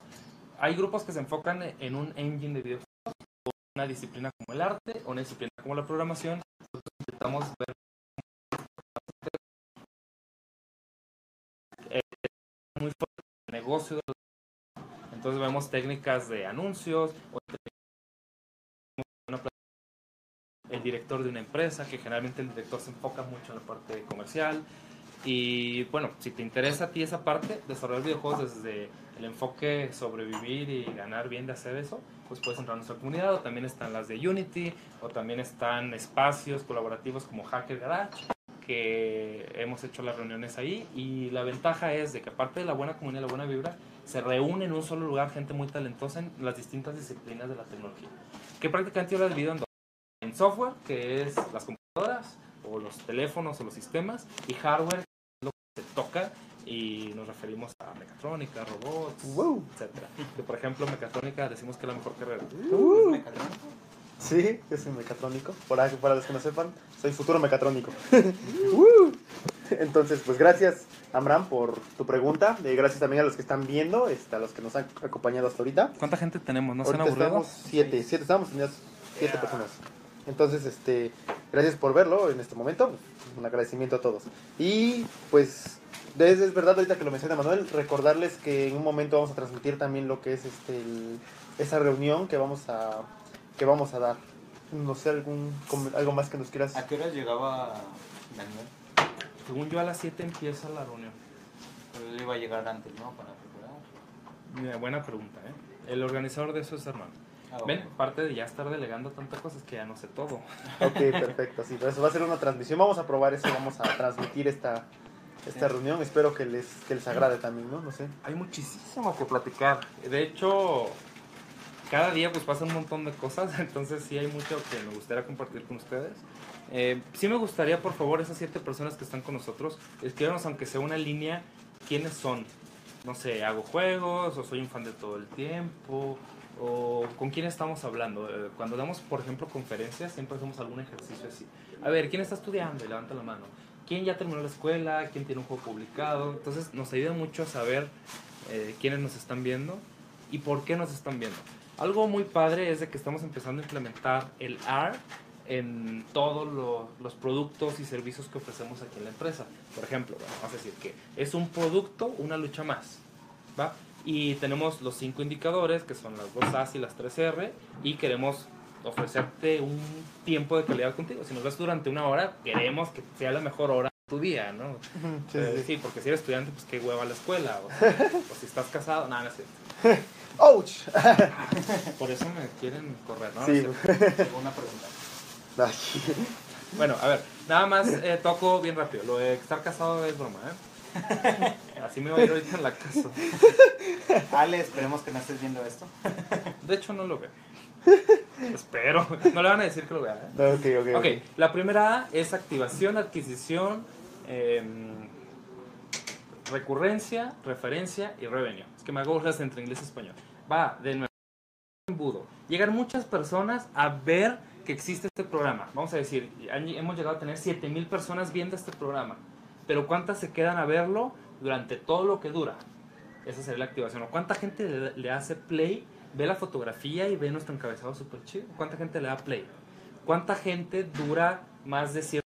Hay grupos que se enfocan en un engine de videojuegos, una disciplina como el arte, o una disciplina como la programación. Nosotros intentamos eh, entonces vemos técnicas de anuncios el director de una empresa que generalmente el director se enfoca mucho en la parte comercial y bueno si te interesa a ti esa parte desarrollar videojuegos desde el enfoque sobrevivir y ganar bien de hacer eso pues puedes entrar a nuestra comunidad o también están las de Unity o también están espacios colaborativos como Hacker Garage que hemos hecho las reuniones ahí y la ventaja es de que aparte de la buena comunidad la buena vibra, se reúne en un solo lugar gente muy talentosa en las distintas disciplinas de la tecnología. Que prácticamente yo la divido en. En software, que es las computadoras o los teléfonos o los sistemas, y hardware, que es lo que se toca y nos referimos a mecatrónica, robots, Wow. etcétera. Que por ejemplo, mecatrónica decimos que es la mejor carrera. Uh, sí, yo soy mecatrónico. Para, para los que no sepan, soy futuro mecatrónico. Uh. Entonces, pues gracias, Amram, por tu pregunta. Eh, gracias también a los que están viendo, este, a los que nos han acompañado hasta ahorita. ¿Cuánta gente tenemos? ¿No se han aburrido? estamos siete, siete, estamos siete personas. Entonces, este, gracias por verlo en este momento. Un agradecimiento a todos. Y pues, es, es verdad ahorita que lo menciona Manuel, recordarles que en un momento vamos a transmitir también lo que es este el- esa reunión que vamos a que vamos a dar. No sé algún algo más que nos quieras. ¿A qué hora llegaba Daniel? Según yo a las 7 empieza la reunión. Él iba a llegar antes, ¿no? Para preparar. Mira, buena pregunta, ¿eh? El organizador de eso es Hermano. Ah, Ven, bueno. parte de ya estar delegando tantas cosas que ya no sé todo. Ok, perfecto. Sí, pero eso va a ser una transmisión. Vamos a probar eso. Vamos a transmitir esta esta reunión. Espero que les que les agrade también, ¿no? No sé. Hay muchísimo que platicar. De hecho, cada día pues pasan un montón de cosas, entonces sí hay mucho que me gustaría compartir con ustedes. Eh, sí me gustaría, por favor, esas siete personas que están con nosotros, escríbanos aunque sea una línea, quiénes son. No sé, hago juegos, o soy un fan de todo el tiempo, o con quién estamos hablando. Eh, cuando damos, por ejemplo, conferencias, siempre hacemos algún ejercicio así. A ver, ¿quién está estudiando? Y levanta la mano. ¿Quién ya terminó la escuela? ¿Quién tiene un juego publicado? Entonces nos ayuda mucho a saber eh, quiénes nos están viendo y por qué nos están viendo. Algo muy padre es de que estamos empezando a implementar el R en todos lo- los productos y servicios que ofrecemos aquí en la empresa. Por ejemplo, bueno, vamos a decir que es un producto, una lucha más. ¿va? Y tenemos los cinco indicadores, que son las dos A's y las tres R, y queremos ofrecerte un tiempo de calidad contigo. Si nos ves durante una hora, queremos que sea la mejor hora de tu día, ¿no? Sí, Eh, sí, sí, porque si eres estudiante, pues qué hueva la escuela. O, o si estás casado, nada, no es cierto. ¡Ouch! Por eso me quieren correr, ¿no? Sí. No sé. Una pregunta. Bueno, a ver, nada más eh, toco bien rápido. Lo de estar casado es broma, ¿eh? Así me voy a ir ahorita en la casa. Ale, esperemos que no estés viendo esto. De hecho, no lo veo. Espero. No le van a decir que lo vea, ¿eh? No, ok, ok. Ok, la primera A es activación, adquisición, em, recurrencia, referencia y revenue. Es que me hago burlas entre inglés y español. Va, de nuevo, embudo. Llegan muchas personas a ver que existe este programa. Vamos a decir, hemos llegado a tener 7000 personas viendo este programa. Pero ¿cuántas se quedan a verlo durante todo lo que dura? Esa sería la activación. ¿O cuánta gente le, le hace play, ve la fotografía y ve nuestro encabezado súper chido? ¿Cuánta gente le da play? ¿Cuánta gente dura más de cierto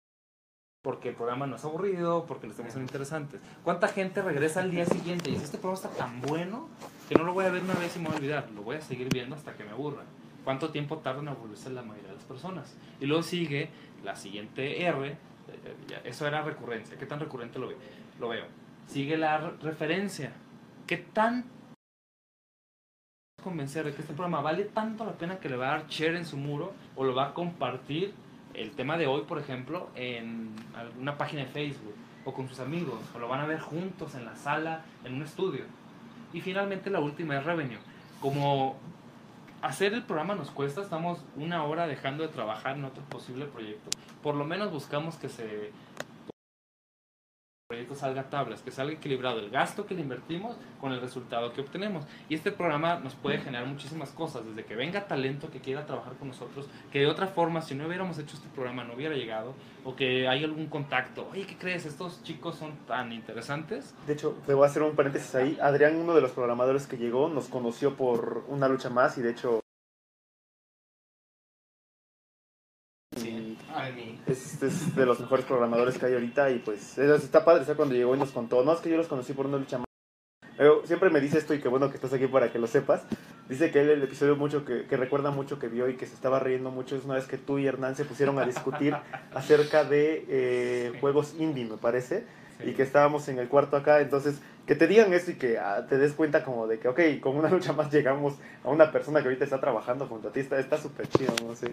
porque el programa no es aburrido, porque los temas son interesantes? ¿Cuánta gente regresa al día siguiente y dice, este programa está tan bueno que no lo voy a ver una vez y me voy a olvidar, lo voy a seguir viendo hasta que me aburra? ¿Cuánto tiempo tardan en aburrirse la mayoría de las personas? Y luego sigue la siguiente R, eh, eso era recurrencia, ¿qué tan recurrente lo, ve? lo veo? Sigue la re- referencia, ¿qué tan convencer de que este programa vale tanto la pena que le va a dar share en su muro o lo va a compartir el tema de hoy, por ejemplo, en alguna página de Facebook o con sus amigos o lo van a ver juntos en la sala, en un estudio. Y finalmente la última es revenue. Como hacer el programa nos cuesta, estamos una hora dejando de trabajar en otro posible proyecto. Por lo menos buscamos que se proyecto salga a tablas, que salga equilibrado el gasto que le invertimos con el resultado que obtenemos. Y este programa nos puede generar muchísimas cosas, desde que venga talento que quiera trabajar con nosotros, que de otra forma, si no hubiéramos hecho este programa, no hubiera llegado, o que hay algún contacto. Oye, ¿qué crees? Estos chicos son tan interesantes. De hecho, te voy a hacer un paréntesis ahí. Adrián, uno de los programadores que llegó, nos conoció por una lucha más y de hecho es, es de los mejores programadores que hay ahorita y pues es- está padre, o sea, cuando llegó y nos contó, no, es que yo los conocí por una lucha más. Pero siempre me dice esto y que bueno que estás aquí para que lo sepas. Dice que él el episodio mucho que, que recuerda mucho que vio y que se estaba riendo mucho es una vez que tú y Hernán se pusieron a discutir acerca de eh, juegos indie, me parece. Y que estábamos en el cuarto acá, entonces que te digan eso y que ah, te des cuenta como de que, ok, con una lucha más llegamos a una persona que ahorita está trabajando junto a ti, está súper chido, no sé.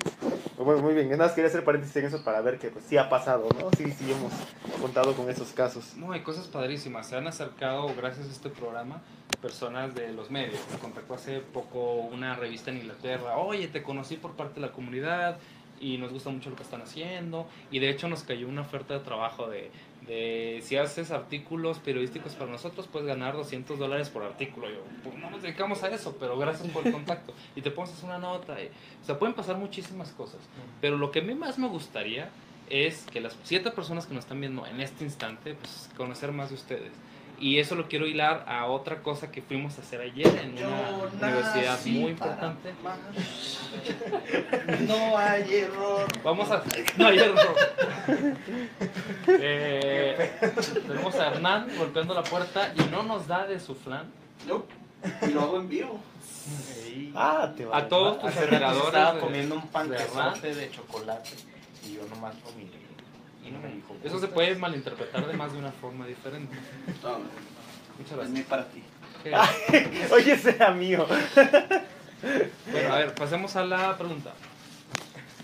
Bueno, muy bien, nada más quería hacer paréntesis en eso para ver que pues sí ha pasado, ¿no? Sí, sí hemos contado con esos casos. No, hay cosas padrísimas. Se han acercado, gracias a este programa, personas de los medios. Me contactó hace poco una revista en Inglaterra. Oye, te conocí por parte de la comunidad y nos gusta mucho lo que están haciendo. Y de hecho nos cayó una oferta de trabajo de, de si haces artículos periodísticos para nosotros, puedes ganar 200 dólares por artículo. Yo, pues no nos dedicamos a eso, pero gracias por el contacto. Y te pones una nota. y- o sea, pueden pasar muchísimas cosas. Pero lo que a mí más me gustaría es que las siete personas que nos están viendo en este instante, pues conocer más de ustedes. Y eso lo quiero hilar a otra cosa que fuimos a hacer ayer en una universidad muy importante. No hay error. Vamos a... No hay error. Eh, tenemos a Hernán golpeando la puerta y no nos da de su flan. Y lo hago en vivo. Ah, te A todos tus admiradores estaba de- comiendo un de panquezote de chocolate y yo nomás lo miré y no me dijo. Eso se puede malinterpretar de más de una forma diferente. Muchas es gracias. para ti. Oye, ese era mío. Bueno, a ver, pasemos a la pregunta.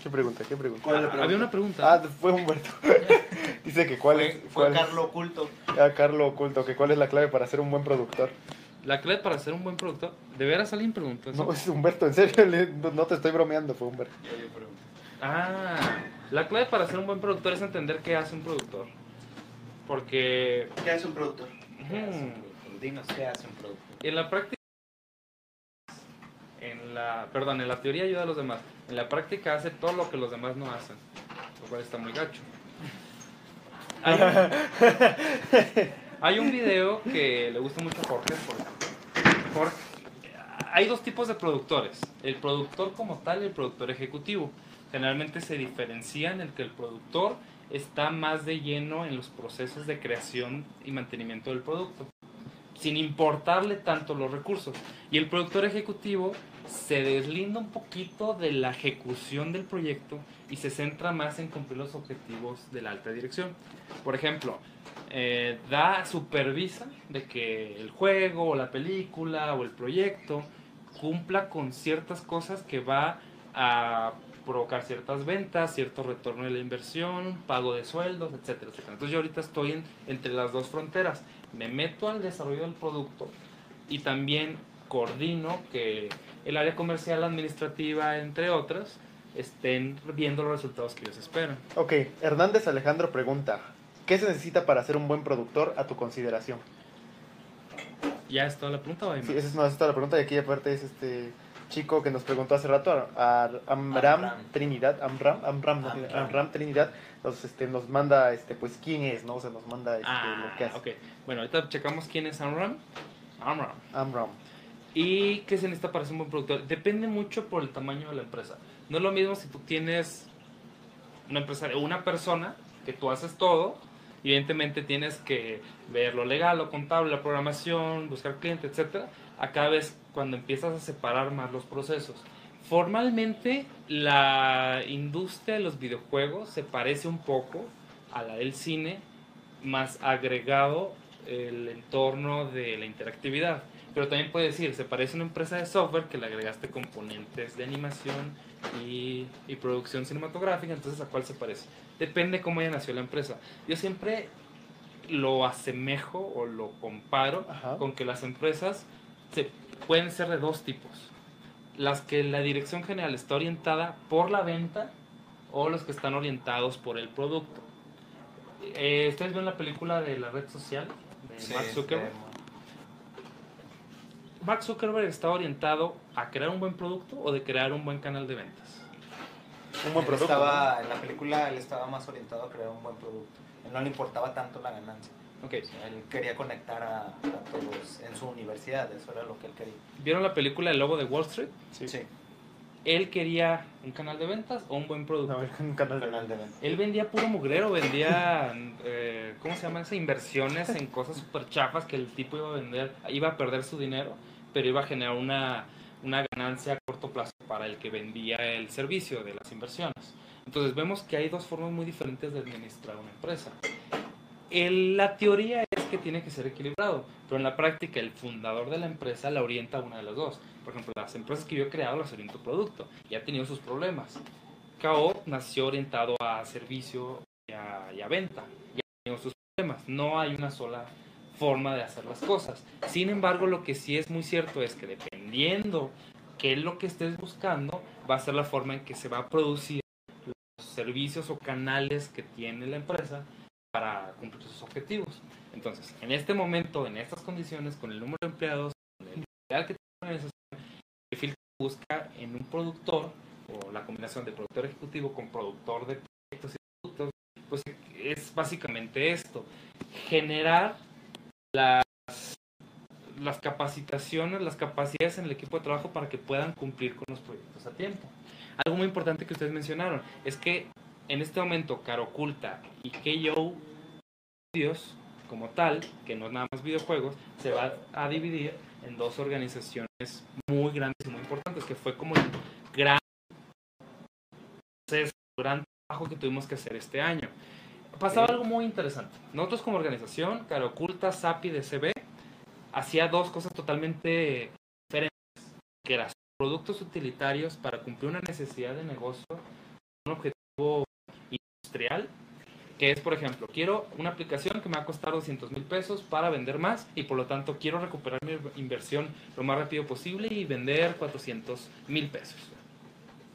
¿Qué pregunta? ¿Qué pregunta? ¿Cuál es la Ah, pregunta? Había una pregunta. Ah, fue Humberto. Dice que cuál es, Fue, fue cuál es- Carlo Oculto. ah, Carlo Oculto, que cuál es la clave para ser un buen productor. La clave para ser un buen productor. ¿De veras alguien preguntó eso? No, es Humberto, en serio, no te estoy bromeando, fue Humberto. Ah, la clave para ser un buen productor es entender qué hace un productor. Porque ¿Qué es un productor? Dinos qué hace un producto. en la práctica, en la, perdón, en la teoría ayuda a los demás. En la práctica hace todo lo que los demás no hacen, lo cual está muy gacho. Hay un, hay un video que le gusta mucho a Jorge, por ejemplo. Jorge, hay dos tipos de productores, el productor como tal y el productor ejecutivo. Generalmente se diferencian el que el productor está más de lleno en los procesos de creación y mantenimiento del producto, sin importarle tanto los recursos. Y el productor ejecutivo se deslinda un poquito de la ejecución del proyecto y se centra más en cumplir los objetivos de la alta dirección. Por ejemplo, eh, da, supervisa de que el juego o la película o el proyecto cumpla con ciertas cosas que va a provocar ciertas ventas, cierto retorno de la inversión, pago de sueldos, etcétera, etcétera. Entonces yo ahorita estoy en- entre las dos fronteras. Me meto al desarrollo del producto y también coordino que el área comercial, administrativa, entre otras, estén viendo los resultados que ellos esperan. Ok, Hernández Alejandro pregunta, ¿qué se necesita para ser un buen productor a tu consideración? ¿Ya es toda la pregunta o hay Sí, más? esa es, no, esa es toda la pregunta y aquí aparte es este chico que nos preguntó hace rato, a, a Amram, Amram. Trinidad, Amram, Amram, no, Amram. Trinidad, nos, este, nos manda, este, pues, quién es, ¿no? O sea, nos manda este, Ah, lo que hace. ok. Bueno, ahorita checamos quién es Amram. Amram. Amram. ¿Y qué se necesita para ser un buen productor? Depende mucho por el tamaño de la empresa. No es lo mismo si tú tienes una empresa, una persona que tú haces todo. Evidentemente tienes que ver lo legal, lo contable, la programación, buscar cliente, etcétera. A cada vez cuando empiezas a separar más los procesos. Formalmente la industria de los videojuegos se parece un poco a la del cine, más agregado el entorno de la interactividad. Pero también puede decir, se parece a una empresa de software que le agregaste componentes de animación y, y producción cinematográfica, entonces ¿a cuál se parece? Depende cómo haya nació la empresa. Yo siempre lo asemejo o lo comparo Ajá. con que las empresas se, pueden ser de dos tipos. Las que la dirección general está orientada por la venta o los que están orientados por el producto. Eh, ¿Ustedes ven la película de la red social de Mark Zuckerberg? Mark Zuckerberg está orientado a crear un buen producto o de crear un buen canal de ventas. Un buen producto. Estaba, en la película él estaba más orientado a crear un buen producto. Él no le importaba tanto la ganancia. Ok, O sea, él quería conectar a, a todos en su universidad, eso era lo que él quería. ¿vieron la película El Lobo de Wall Street? Sí. Sí, Él quería un canal de ventas o un buen producto. No, un canal de canal de venta. Él vendía puro mugrero, vendía, eh, ¿cómo se llaman esas inversiones en cosas súper chafas que el tipo iba a vender, iba a perder su dinero, pero iba a generar una, una ganancia a corto plazo para el que vendía el servicio de las inversiones. Entonces vemos que hay dos formas muy diferentes de administrar una empresa. El- la teoría es que tiene que ser equilibrado, pero en la práctica el fundador de la empresa la orienta a una de las dos. Por ejemplo, las empresas que yo he creado las oriento a producto y ha tenido sus problemas. KO nació orientado a servicio y a, y a venta. Y ha tenido sus problemas. No hay una sola forma de hacer las cosas. Sin embargo, lo que sí es muy cierto es que dependiendo qué es lo que estés buscando, va a ser la forma en que se va a producir los servicios o canales que tiene la empresa para cumplir sus objetivos. Entonces, en este momento, en estas condiciones, con el número de empleados, con el ideal que tiene la el perfil que busca en un productor o la combinación de productor ejecutivo con productor de proyectos y productos, pues es básicamente esto, generar las, las capacitaciones, las capacidades en el equipo de trabajo para que puedan cumplir con los proyectos a tiempo. Algo muy importante que ustedes mencionaron es que en este momento Caroculta y KO Studios como tal, que no es nada más videojuegos, se va a dividir en dos organizaciones muy grandes y muy importantes, que fue como el gran proceso, gran trabajo que tuvimos que hacer este año. Pasaba algo muy interesante. Nosotros como organización, Caroculta, SAPI, DCB, hacía dos cosas totalmente diferentes, que eran productos utilitarios para cumplir una necesidad de negocio, un objetivo industrial, que es, por ejemplo, quiero una aplicación que me va a costar 200 mil pesos para vender más y por lo tanto quiero recuperar mi inversión lo más rápido posible y vender 400 mil pesos.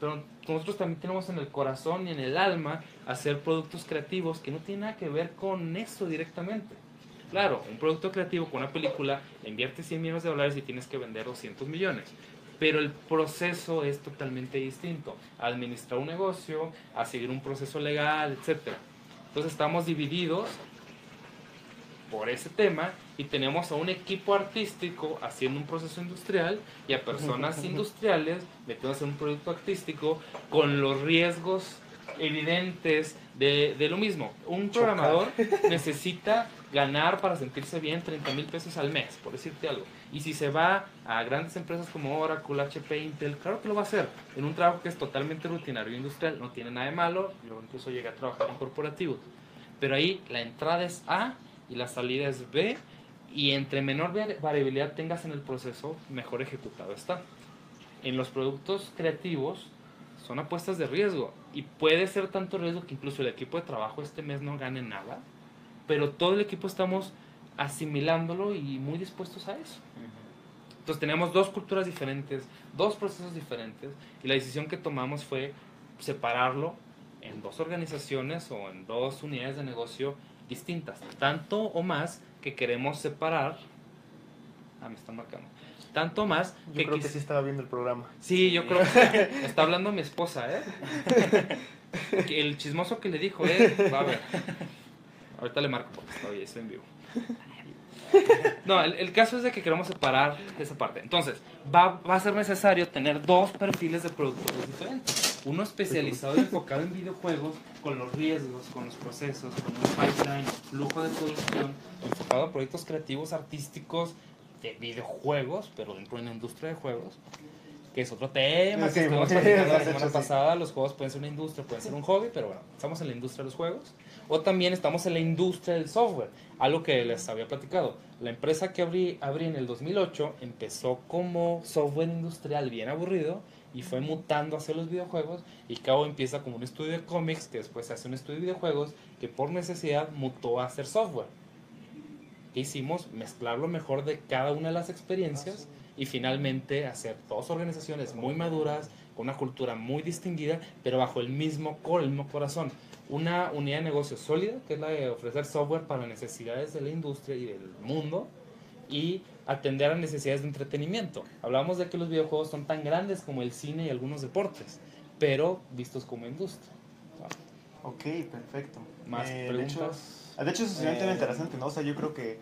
Pero nosotros también tenemos en el corazón y en el alma hacer productos creativos que no tienen nada que ver con eso directamente. Claro, un producto creativo con una película, le inviertes 100 millones de dólares y tienes que vender 200 millones. Pero el proceso es totalmente distinto. Administrar un negocio, a seguir un proceso legal, etcétera. Entonces estamos divididos por ese tema y tenemos a un equipo artístico haciendo un proceso industrial y a personas industriales metiéndose en un producto artístico con los riesgos evidentes de, de lo mismo. Un programador necesita ganar para sentirse bien 30 mil pesos al mes, por decirte algo. Y si se va a grandes empresas como Oracle, HP, Intel, claro que lo va a hacer. En un trabajo que es totalmente rutinario e industrial, no tiene nada de malo. Yo incluso llegué a trabajar en corporativos. Pero ahí la entrada es A y la salida es B y entre menor vari- variabilidad tengas en el proceso, mejor ejecutado está. En los productos creativos son apuestas de riesgo y puede ser tanto riesgo que incluso el equipo de trabajo este mes no gane nada, pero todo el equipo estamos asimilándolo y muy dispuestos a eso. Entonces tenemos dos culturas diferentes, dos procesos diferentes y la decisión que tomamos fue separarlo en dos organizaciones o en dos unidades de negocio distintas, tanto o más que queremos separar. Ah, me están marcando. Tanto más Yo que, creo que sí estaba viendo el programa. Sí, yo creo que está hablando mi esposa, ¿eh? El chismoso que le dijo, ¿eh? Va a ver. Ahorita le marco porque estoy, estoy en vivo. No, el, el caso es de que queremos separar esa parte. Entonces, va, va a ser necesario tener dos perfiles de productores diferentes. Uno especializado y enfocado en videojuegos, con los riesgos, con los procesos, con un pipeline, flujo de producción, enfocado a proyectos creativos, artísticos, de videojuegos, pero dentro de una industria de juegos que es otro tema Sí, que sí, la semana sí. pasada. Los juegos pueden ser una industria, pueden ser un hobby, pero bueno, estamos en la industria de los juegos. O también estamos en la industria del software, algo que les había platicado. La empresa que abrí, abrí en el 2008 empezó como software industrial bien aburrido y fue mutando hacia los videojuegos y cabo empieza como un estudio de cómics que después se hace un estudio de videojuegos que por necesidad mutó a hacer software. ¿Qué hicimos? Mezclar lo mejor de cada una de las experiencias y finalmente hacer dos organizaciones muy maduras, con una cultura muy distinguida, pero bajo el mismo core, el mismo corazón. Una unidad de negocio sólida, que es la de ofrecer software para necesidades de la industria y del mundo, y atender a necesidades de entretenimiento. Hablamos de que los videojuegos son tan grandes como el cine y algunos deportes, pero vistos como industria. Ok, perfecto. ¿Más Eh, de preguntas? hecho, ah, de hecho, es un tema Eh, interesante, ¿no? O sea, yo creo que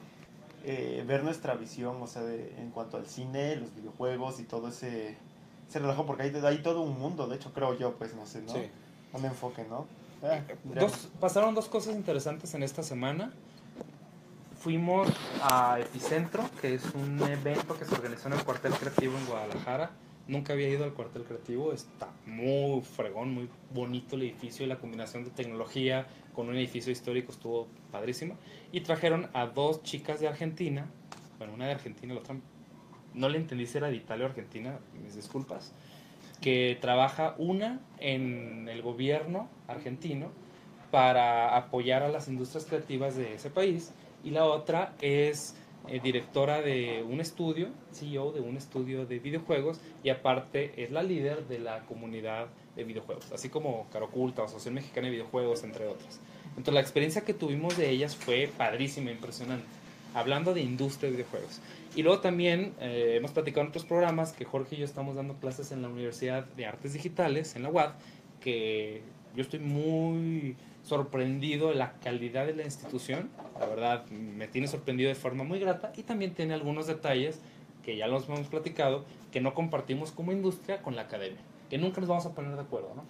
eh, ver nuestra visión, o sea, de- en cuanto al cine, los videojuegos y todo ese, ese relajo, porque hay, hay todo un mundo, de hecho, creo yo, pues, no sé, ¿no? Sí. Un enfoque, ¿no? Ah. Dos, pasaron dos cosas interesantes en esta semana. Fuimos a Epicentro, que es un evento que se organizó en el Cuartel Creativo en Guadalajara. Nunca había ido al Cuartel Creativo, está muy fregón, muy bonito el edificio y la combinación de tecnología con un edificio histórico estuvo padrísimo. Y trajeron a dos chicas de Argentina, bueno, una de Argentina, la otra no le entendí si era de Italia o Argentina, mis disculpas, que trabaja una en el gobierno argentino para apoyar a las industrias creativas de ese país y la otra es eh, directora de un estudio, CEO de un estudio de videojuegos y aparte es la líder de la comunidad de videojuegos, así como Caro Oculta o Asociación Mexicana de Videojuegos, entre otras. Entonces la experiencia que tuvimos de ellas fue padrísima, impresionante, hablando de industria de videojuegos. Y luego también eh, hemos platicado en otros programas que Jorge y yo estamos dando clases en la Universidad de Artes Digitales, en la UAD, que yo estoy muy sorprendido de la calidad de la institución. La verdad, me tiene sorprendido de forma muy grata y también tiene algunos detalles que ya los hemos platicado, que no compartimos como industria con la academia, que nunca nos vamos a poner de acuerdo, ¿no?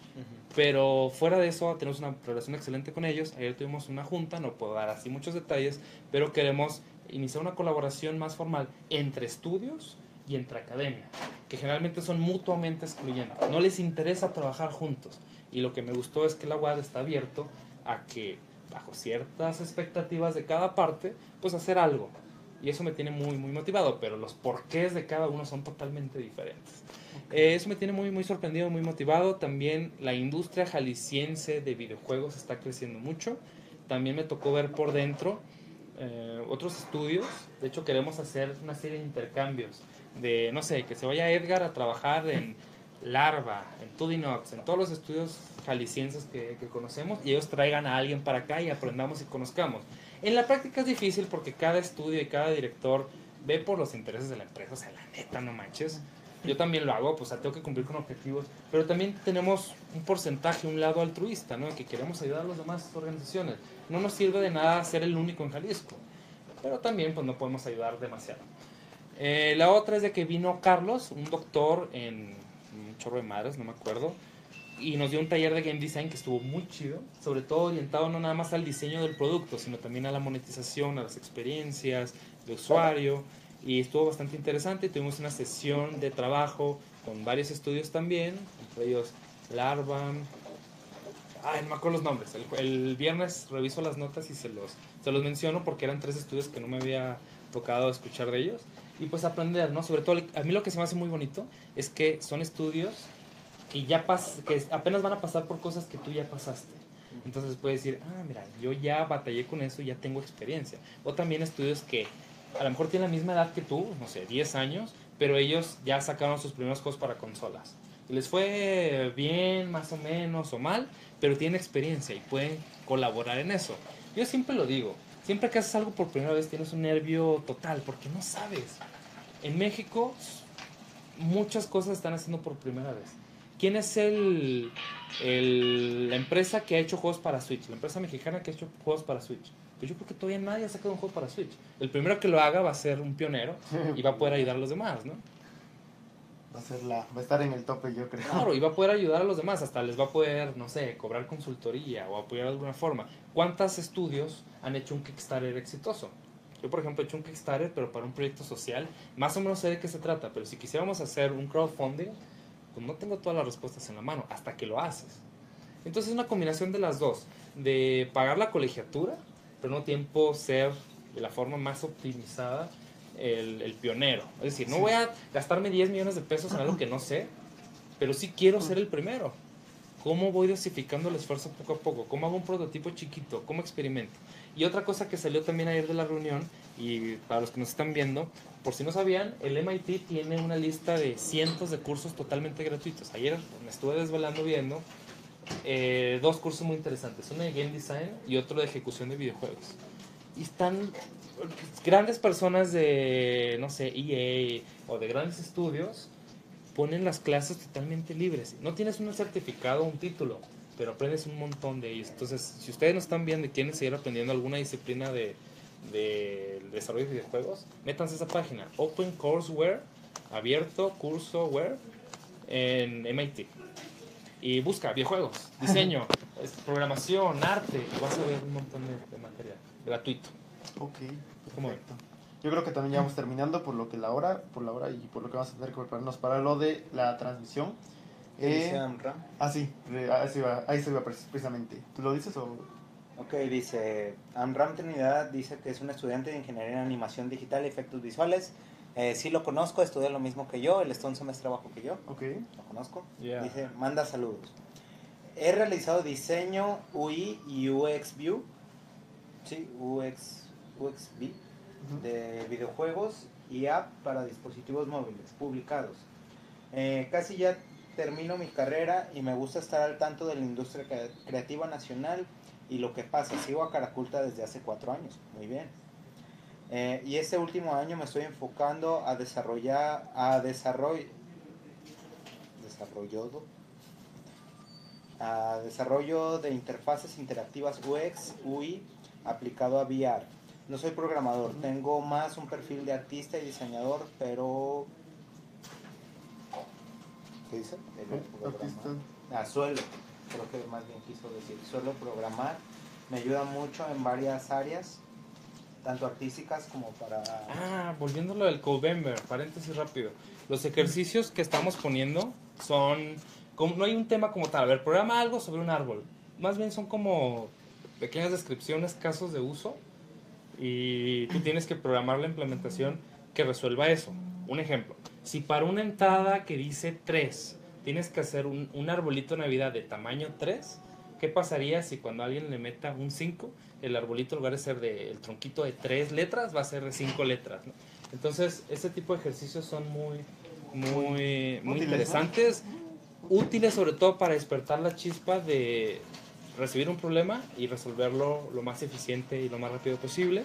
Pero fuera de eso, tenemos una relación excelente con ellos. Ayer tuvimos una junta, no puedo dar así muchos detalles, pero queremos iniciar una colaboración más formal entre estudios y entre academia, que generalmente son mutuamente excluyentes. No les interesa trabajar juntos. Y lo que me gustó es que la UAD está abierto a que, bajo ciertas expectativas de cada parte, pues hacer algo. Y eso me tiene muy, muy motivado, pero los porqués de cada uno son totalmente diferentes. Eh, eso me tiene muy, muy sorprendido, muy motivado. También la industria jalisciense de videojuegos está creciendo mucho. También me tocó ver por dentro eh, otros estudios. De hecho, queremos hacer una serie de intercambios. De, no sé, que se vaya Edgar a trabajar en Larva, en Tudinox, en todos los estudios jaliscienses que, que conocemos y ellos traigan a alguien para acá y aprendamos y conozcamos. En la práctica es difícil porque cada estudio y cada director ve por los intereses de la empresa, o sea, la neta, no manches. Yo también lo hago, pues o sea, tengo que cumplir con objetivos, pero también tenemos un porcentaje, un lado altruista, ¿no? Que queremos ayudar a las demás organizaciones. No nos sirve de nada ser el único en Jalisco, pero también pues no podemos ayudar demasiado. Eh, la otra es de que vino Carlos, un doctor en un chorro de madres, no me acuerdo, y nos dio un taller de game design que estuvo muy chido, sobre todo orientado no nada más al diseño del producto, sino también a la monetización, a las experiencias de usuario, y estuvo bastante interesante. Tuvimos una sesión de trabajo con varios estudios también, entre ellos Larva, Ay, no me acuerdo los nombres. El, el viernes reviso las notas y se los, se los menciono porque eran tres estudios que no me había tocado escuchar de ellos. Y pues aprender, ¿no? Sobre todo, a mí lo que se me hace muy bonito es que son estudios que ya pas que apenas van a pasar por cosas que tú ya pasaste. Entonces puedes decir, ah, mira, yo ya batallé con eso, ya tengo experiencia. O también estudios que a lo mejor tienen la misma edad que tú, no sé, 10 años, pero ellos ya sacaron sus primeros juegos para consolas. Les fue bien, más o menos, o mal, pero tienen experiencia y pueden colaborar en eso. Yo siempre lo digo, siempre que haces algo por primera vez tienes un nervio total, porque no sabes. En México muchas cosas están haciendo por primera vez. ¿Quién es el- la empresa que ha hecho juegos para Switch? La empresa mexicana que ha hecho juegos para Switch. Pues yo creo que todavía nadie ha sacado un juego para Switch. El primero que lo haga va a ser un pionero y va a poder ayudar a los demás, ¿no? Va a, ser la, va a estar en el tope, yo creo. Claro, y va a poder ayudar a los demás, hasta les va a poder, no sé, cobrar consultoría o apoyar de alguna forma. ¿Cuántos estudios han hecho un Kickstarter exitoso? Yo, por ejemplo, he hecho un Kickstarter, pero para un proyecto social. Más o menos sé de qué se trata, pero si quisiéramos hacer un crowdfunding, pues no tengo todas las respuestas en la mano, hasta que lo haces. Entonces es una combinación de las dos, de pagar la colegiatura, pero no tiempo ser de la forma más optimizada el, el pionero. Es decir, no voy a gastarme 10 millones de pesos en algo que no sé, pero sí quiero ser el primero. ¿Cómo voy dosificando el esfuerzo poco a poco? ¿Cómo hago un prototipo chiquito? ¿Cómo experimento? Y otra cosa que salió también ayer de la reunión, y para los que nos están viendo, por si no sabían, el MIT tiene una lista de cientos de cursos totalmente gratuitos. Ayer me estuve desvelando viendo eh, dos cursos muy interesantes, uno de Game Design y otro de ejecución de videojuegos. Y están grandes personas de, no sé, EA o de grandes estudios, ponen las clases totalmente libres. No tienes un certificado o un título, pero aprendes un montón de ellos. Entonces, si ustedes no están viendo y quieren seguir aprendiendo alguna disciplina de, de desarrollo de videojuegos, métanse a esa página, Open Courseware, abierto, cursoware, en MIT. Y busca videojuegos, diseño, programación, arte, y vas a ver un montón de, de material gratuito. Ok, ¿Cómo. Yo creo que también ya vamos terminando por lo que la hora, por la hora y por lo que vamos a tener que prepararnos para lo de la transmisión. Eh, ah, sí, re- ahí se iba, ahí se iba pre- precisamente. ¿Tú lo dices o...? Ok, dice Amram Trinidad, dice que es un estudiante de Ingeniería en Animación Digital y Efectos Visuales. Eh, sí lo conozco, estudia lo mismo que yo, él está un semestre abajo que yo, Ok. lo conozco. Yeah. Dice, manda saludos. He realizado diseño UI y UX View, sí, UX, UXV, Ujú. de videojuegos y app para dispositivos móviles publicados. Eh, casi ya termino mi carrera y me gusta estar al tanto de la industria cre- creativa nacional y lo que pasa. Sigo a Caraculta desde hace cuatro años, muy bien. Eh, y este último año me estoy enfocando a desarrollar, a desarrollo, desarrollado, a desarrollo de interfaces interactivas UX, UI, aplicado a VR. No soy programador, tengo más un perfil de artista y diseñador, pero... ¿Qué dice? Programar. Ah, suelo, creo que más bien quiso decir, suelo programar. Me ayuda mucho en varias áreas, tanto artísticas como para... Ah, volviendo a lo del Codember, paréntesis rápido. Los ejercicios que estamos poniendo son. Como, no hay un tema como tal. A ver, programa algo sobre un árbol. Más bien son como pequeñas descripciones, casos de uso. Y tú tienes que programar la implementación que resuelva eso. Un ejemplo. Si para una entrada que dice 3 tienes que hacer un, un arbolito de Navidad de tamaño 3, ¿qué pasaría si cuando alguien le meta un 5, el arbolito en lugar de ser de el tronquito de 3 letras va a ser de 5 letras? ¿no? Entonces, ese tipo de ejercicios son muy, muy, muy interesantes, útiles sobre todo para despertar la chispa de recibir un problema y resolverlo lo más eficiente y lo más rápido posible.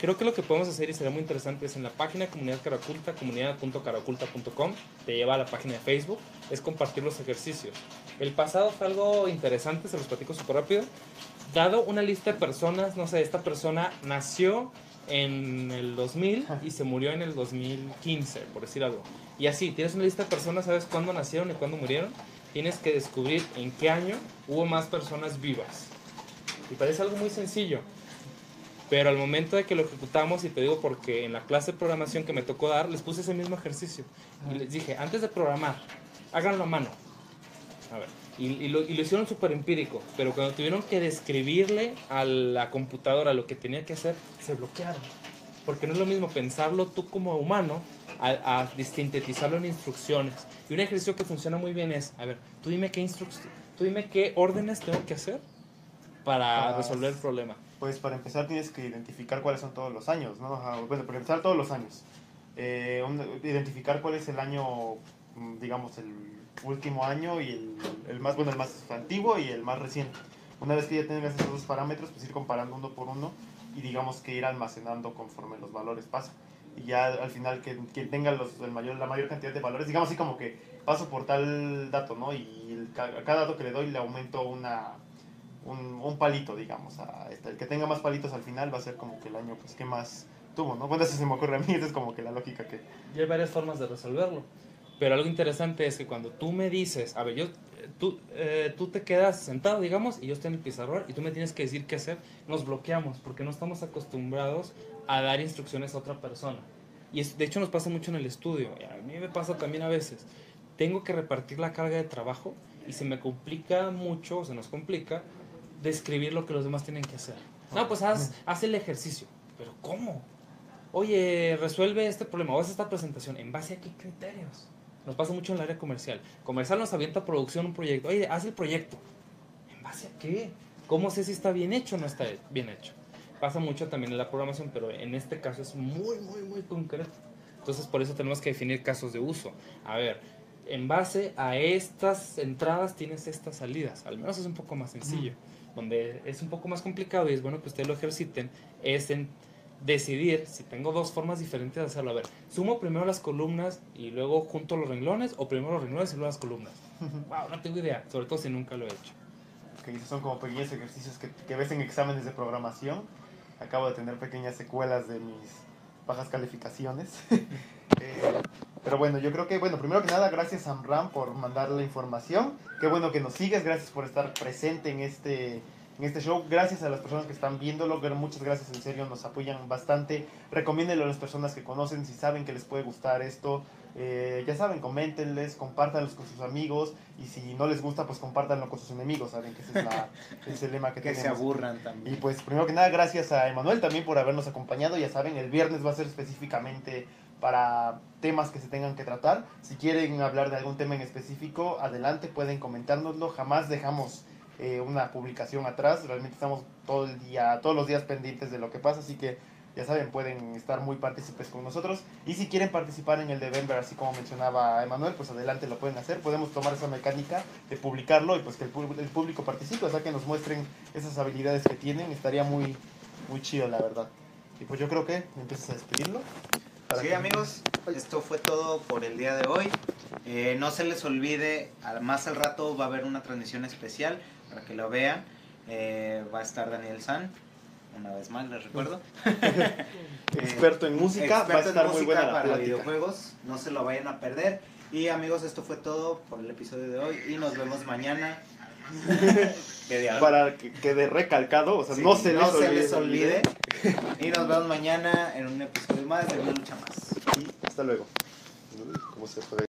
Creo que lo que podemos hacer y será muy interesante es en la página Comunidad Caraculta, comunidad.caraculta.com, te lleva a la página de Facebook, es compartir los ejercicios. El pasado fue algo interesante, se los platico súper rápido. Dado una lista de personas, no sé, esta persona nació en el 2000 y se murió en el 2015, por decir algo. Y así, tienes una lista de personas, sabes cuándo nacieron y cuándo murieron. Tienes que descubrir en qué año hubo más personas vivas. Y parece algo muy sencillo. Pero al momento de que lo ejecutamos, y te digo porque en la clase de programación que me tocó dar, les puse ese mismo ejercicio. Y les dije, antes de programar, háganlo a mano. A ver, Y, y lo, y lo hicieron súper empírico, pero cuando tuvieron que describirle a la computadora lo que tenía que hacer, se bloquearon. Porque no es lo mismo pensarlo tú como humano a, a sintetizarlo en instrucciones. Y un ejercicio que funciona muy bien es, a ver, tú dime qué tú dime qué órdenes tengo que hacer para resolver el problema. Pues para empezar tienes que identificar cuáles son todos los años, ¿no? Bueno, para empezar todos los años. Eh, un- identificar cuál es el año, mm, digamos, el último año y el, el más, bueno, el más antiguo y el más reciente. Una vez que ya tengas esos dos parámetros, pues ir comparando uno por uno y digamos que ir almacenando conforme los valores pasan. Y ya al final que, que tenga los, el mayor, la mayor cantidad de valores, digamos así como que paso por tal dato, ¿no? Y el a cada dato que le doy le aumento una, un, un palito, digamos. A este. El que tenga más palitos al final va a ser como que el año pues, que más tuvo, ¿no? Bueno, eso se me ocurre a mí, esa es como que la lógica que... Y hay varias formas de resolverlo. Pero algo interesante es que cuando tú me dices, a ver, yo, tú, eh, tú te quedas sentado, digamos, y yo estoy en el pizarrón y tú me tienes que decir qué hacer, nos bloqueamos porque no estamos acostumbrados a dar instrucciones a otra persona. Y es- de hecho nos pasa mucho en el estudio, y a mí me pasa también a veces. Tengo que repartir la carga de trabajo y se me complica mucho, o se nos complica, describir lo que los demás tienen que hacer. No, pues haz, haz el ejercicio. Pero ¿cómo? Oye, resuelve este problema, o haz esta presentación. ¿En base a qué criterios? Nos pasa mucho en el área comercial. Comercial nos avienta producción un proyecto. Oye, haz el proyecto. ¿En base a qué? ¿Cómo sé si está bien hecho o no está bien hecho? Pasa mucho también en la programación, pero en este caso es muy, muy, muy concreto. Entonces, por eso tenemos que definir casos de uso. A ver, en base a estas entradas tienes estas salidas. Al menos es un poco más sencillo. Donde es un poco más complicado y es bueno que ustedes lo ejerciten, es en decidir si tengo dos formas diferentes de hacerlo. A ver, sumo primero las columnas y luego junto los renglones o primero los renglones y luego las columnas. Wow, no tengo idea, sobre todo si nunca lo he hecho. que son como pequeños ejercicios que, que ves en exámenes de programación. Acabo de tener pequeñas secuelas de mis bajas calificaciones. Eh, pero bueno, yo creo que, bueno, primero que nada, gracias Amram por mandar la información. Qué bueno que nos sigues, gracias por estar presente en este, en este show. Gracias a las personas que están viéndolo, pero muchas gracias, en serio, nos apoyan bastante. Recomiéndenlo a las personas que conocen, si saben que les puede gustar esto. Eh, ya saben, coméntenles, compártanlos con sus amigos y si no les gusta, pues compártanlo con sus enemigos, saben que ese es, la- es el lema que, Que se tenemos. aburran Y también. pues primero que nada, gracias a Emanuel también por habernos acompañado. Ya saben, el viernes va a ser específicamente para temas que se tengan que tratar. Si quieren hablar de algún tema en específico, adelante, pueden comentárnoslo. Jamás dejamos eh, una publicación atrás. Realmente estamos todo el día, todos los días pendientes de lo que pasa, así que ya saben, pueden estar muy partícipes con nosotros. Y si quieren participar en el de Denver, así como mencionaba Emanuel, pues adelante lo pueden hacer. Podemos tomar esa mecánica de publicarlo y pues que el, público participe, o sea, que nos muestren esas habilidades que tienen. Estaría muy, muy chido, la verdad. Y pues yo creo que empiezas a despedirlo. Sí, amigos, esto fue todo por el día de hoy. Eh, no se les olvide, más al rato va a haber una transmisión especial para que lo vean. Eh, va a estar Daniel San, una vez más, les recuerdo. Experto en música, va a en estar muy buena la para plática. videojuegos, no se lo vayan a perder. Y amigos, esto fue todo por el episodio de hoy y nos vemos mañana. Para que quede recalcado, o sea, Sí, no se, no les, se olvide, les olvide. Y nos vemos mañana en un episodio más de una lucha más. Y hasta luego. ¿Cómo se fue?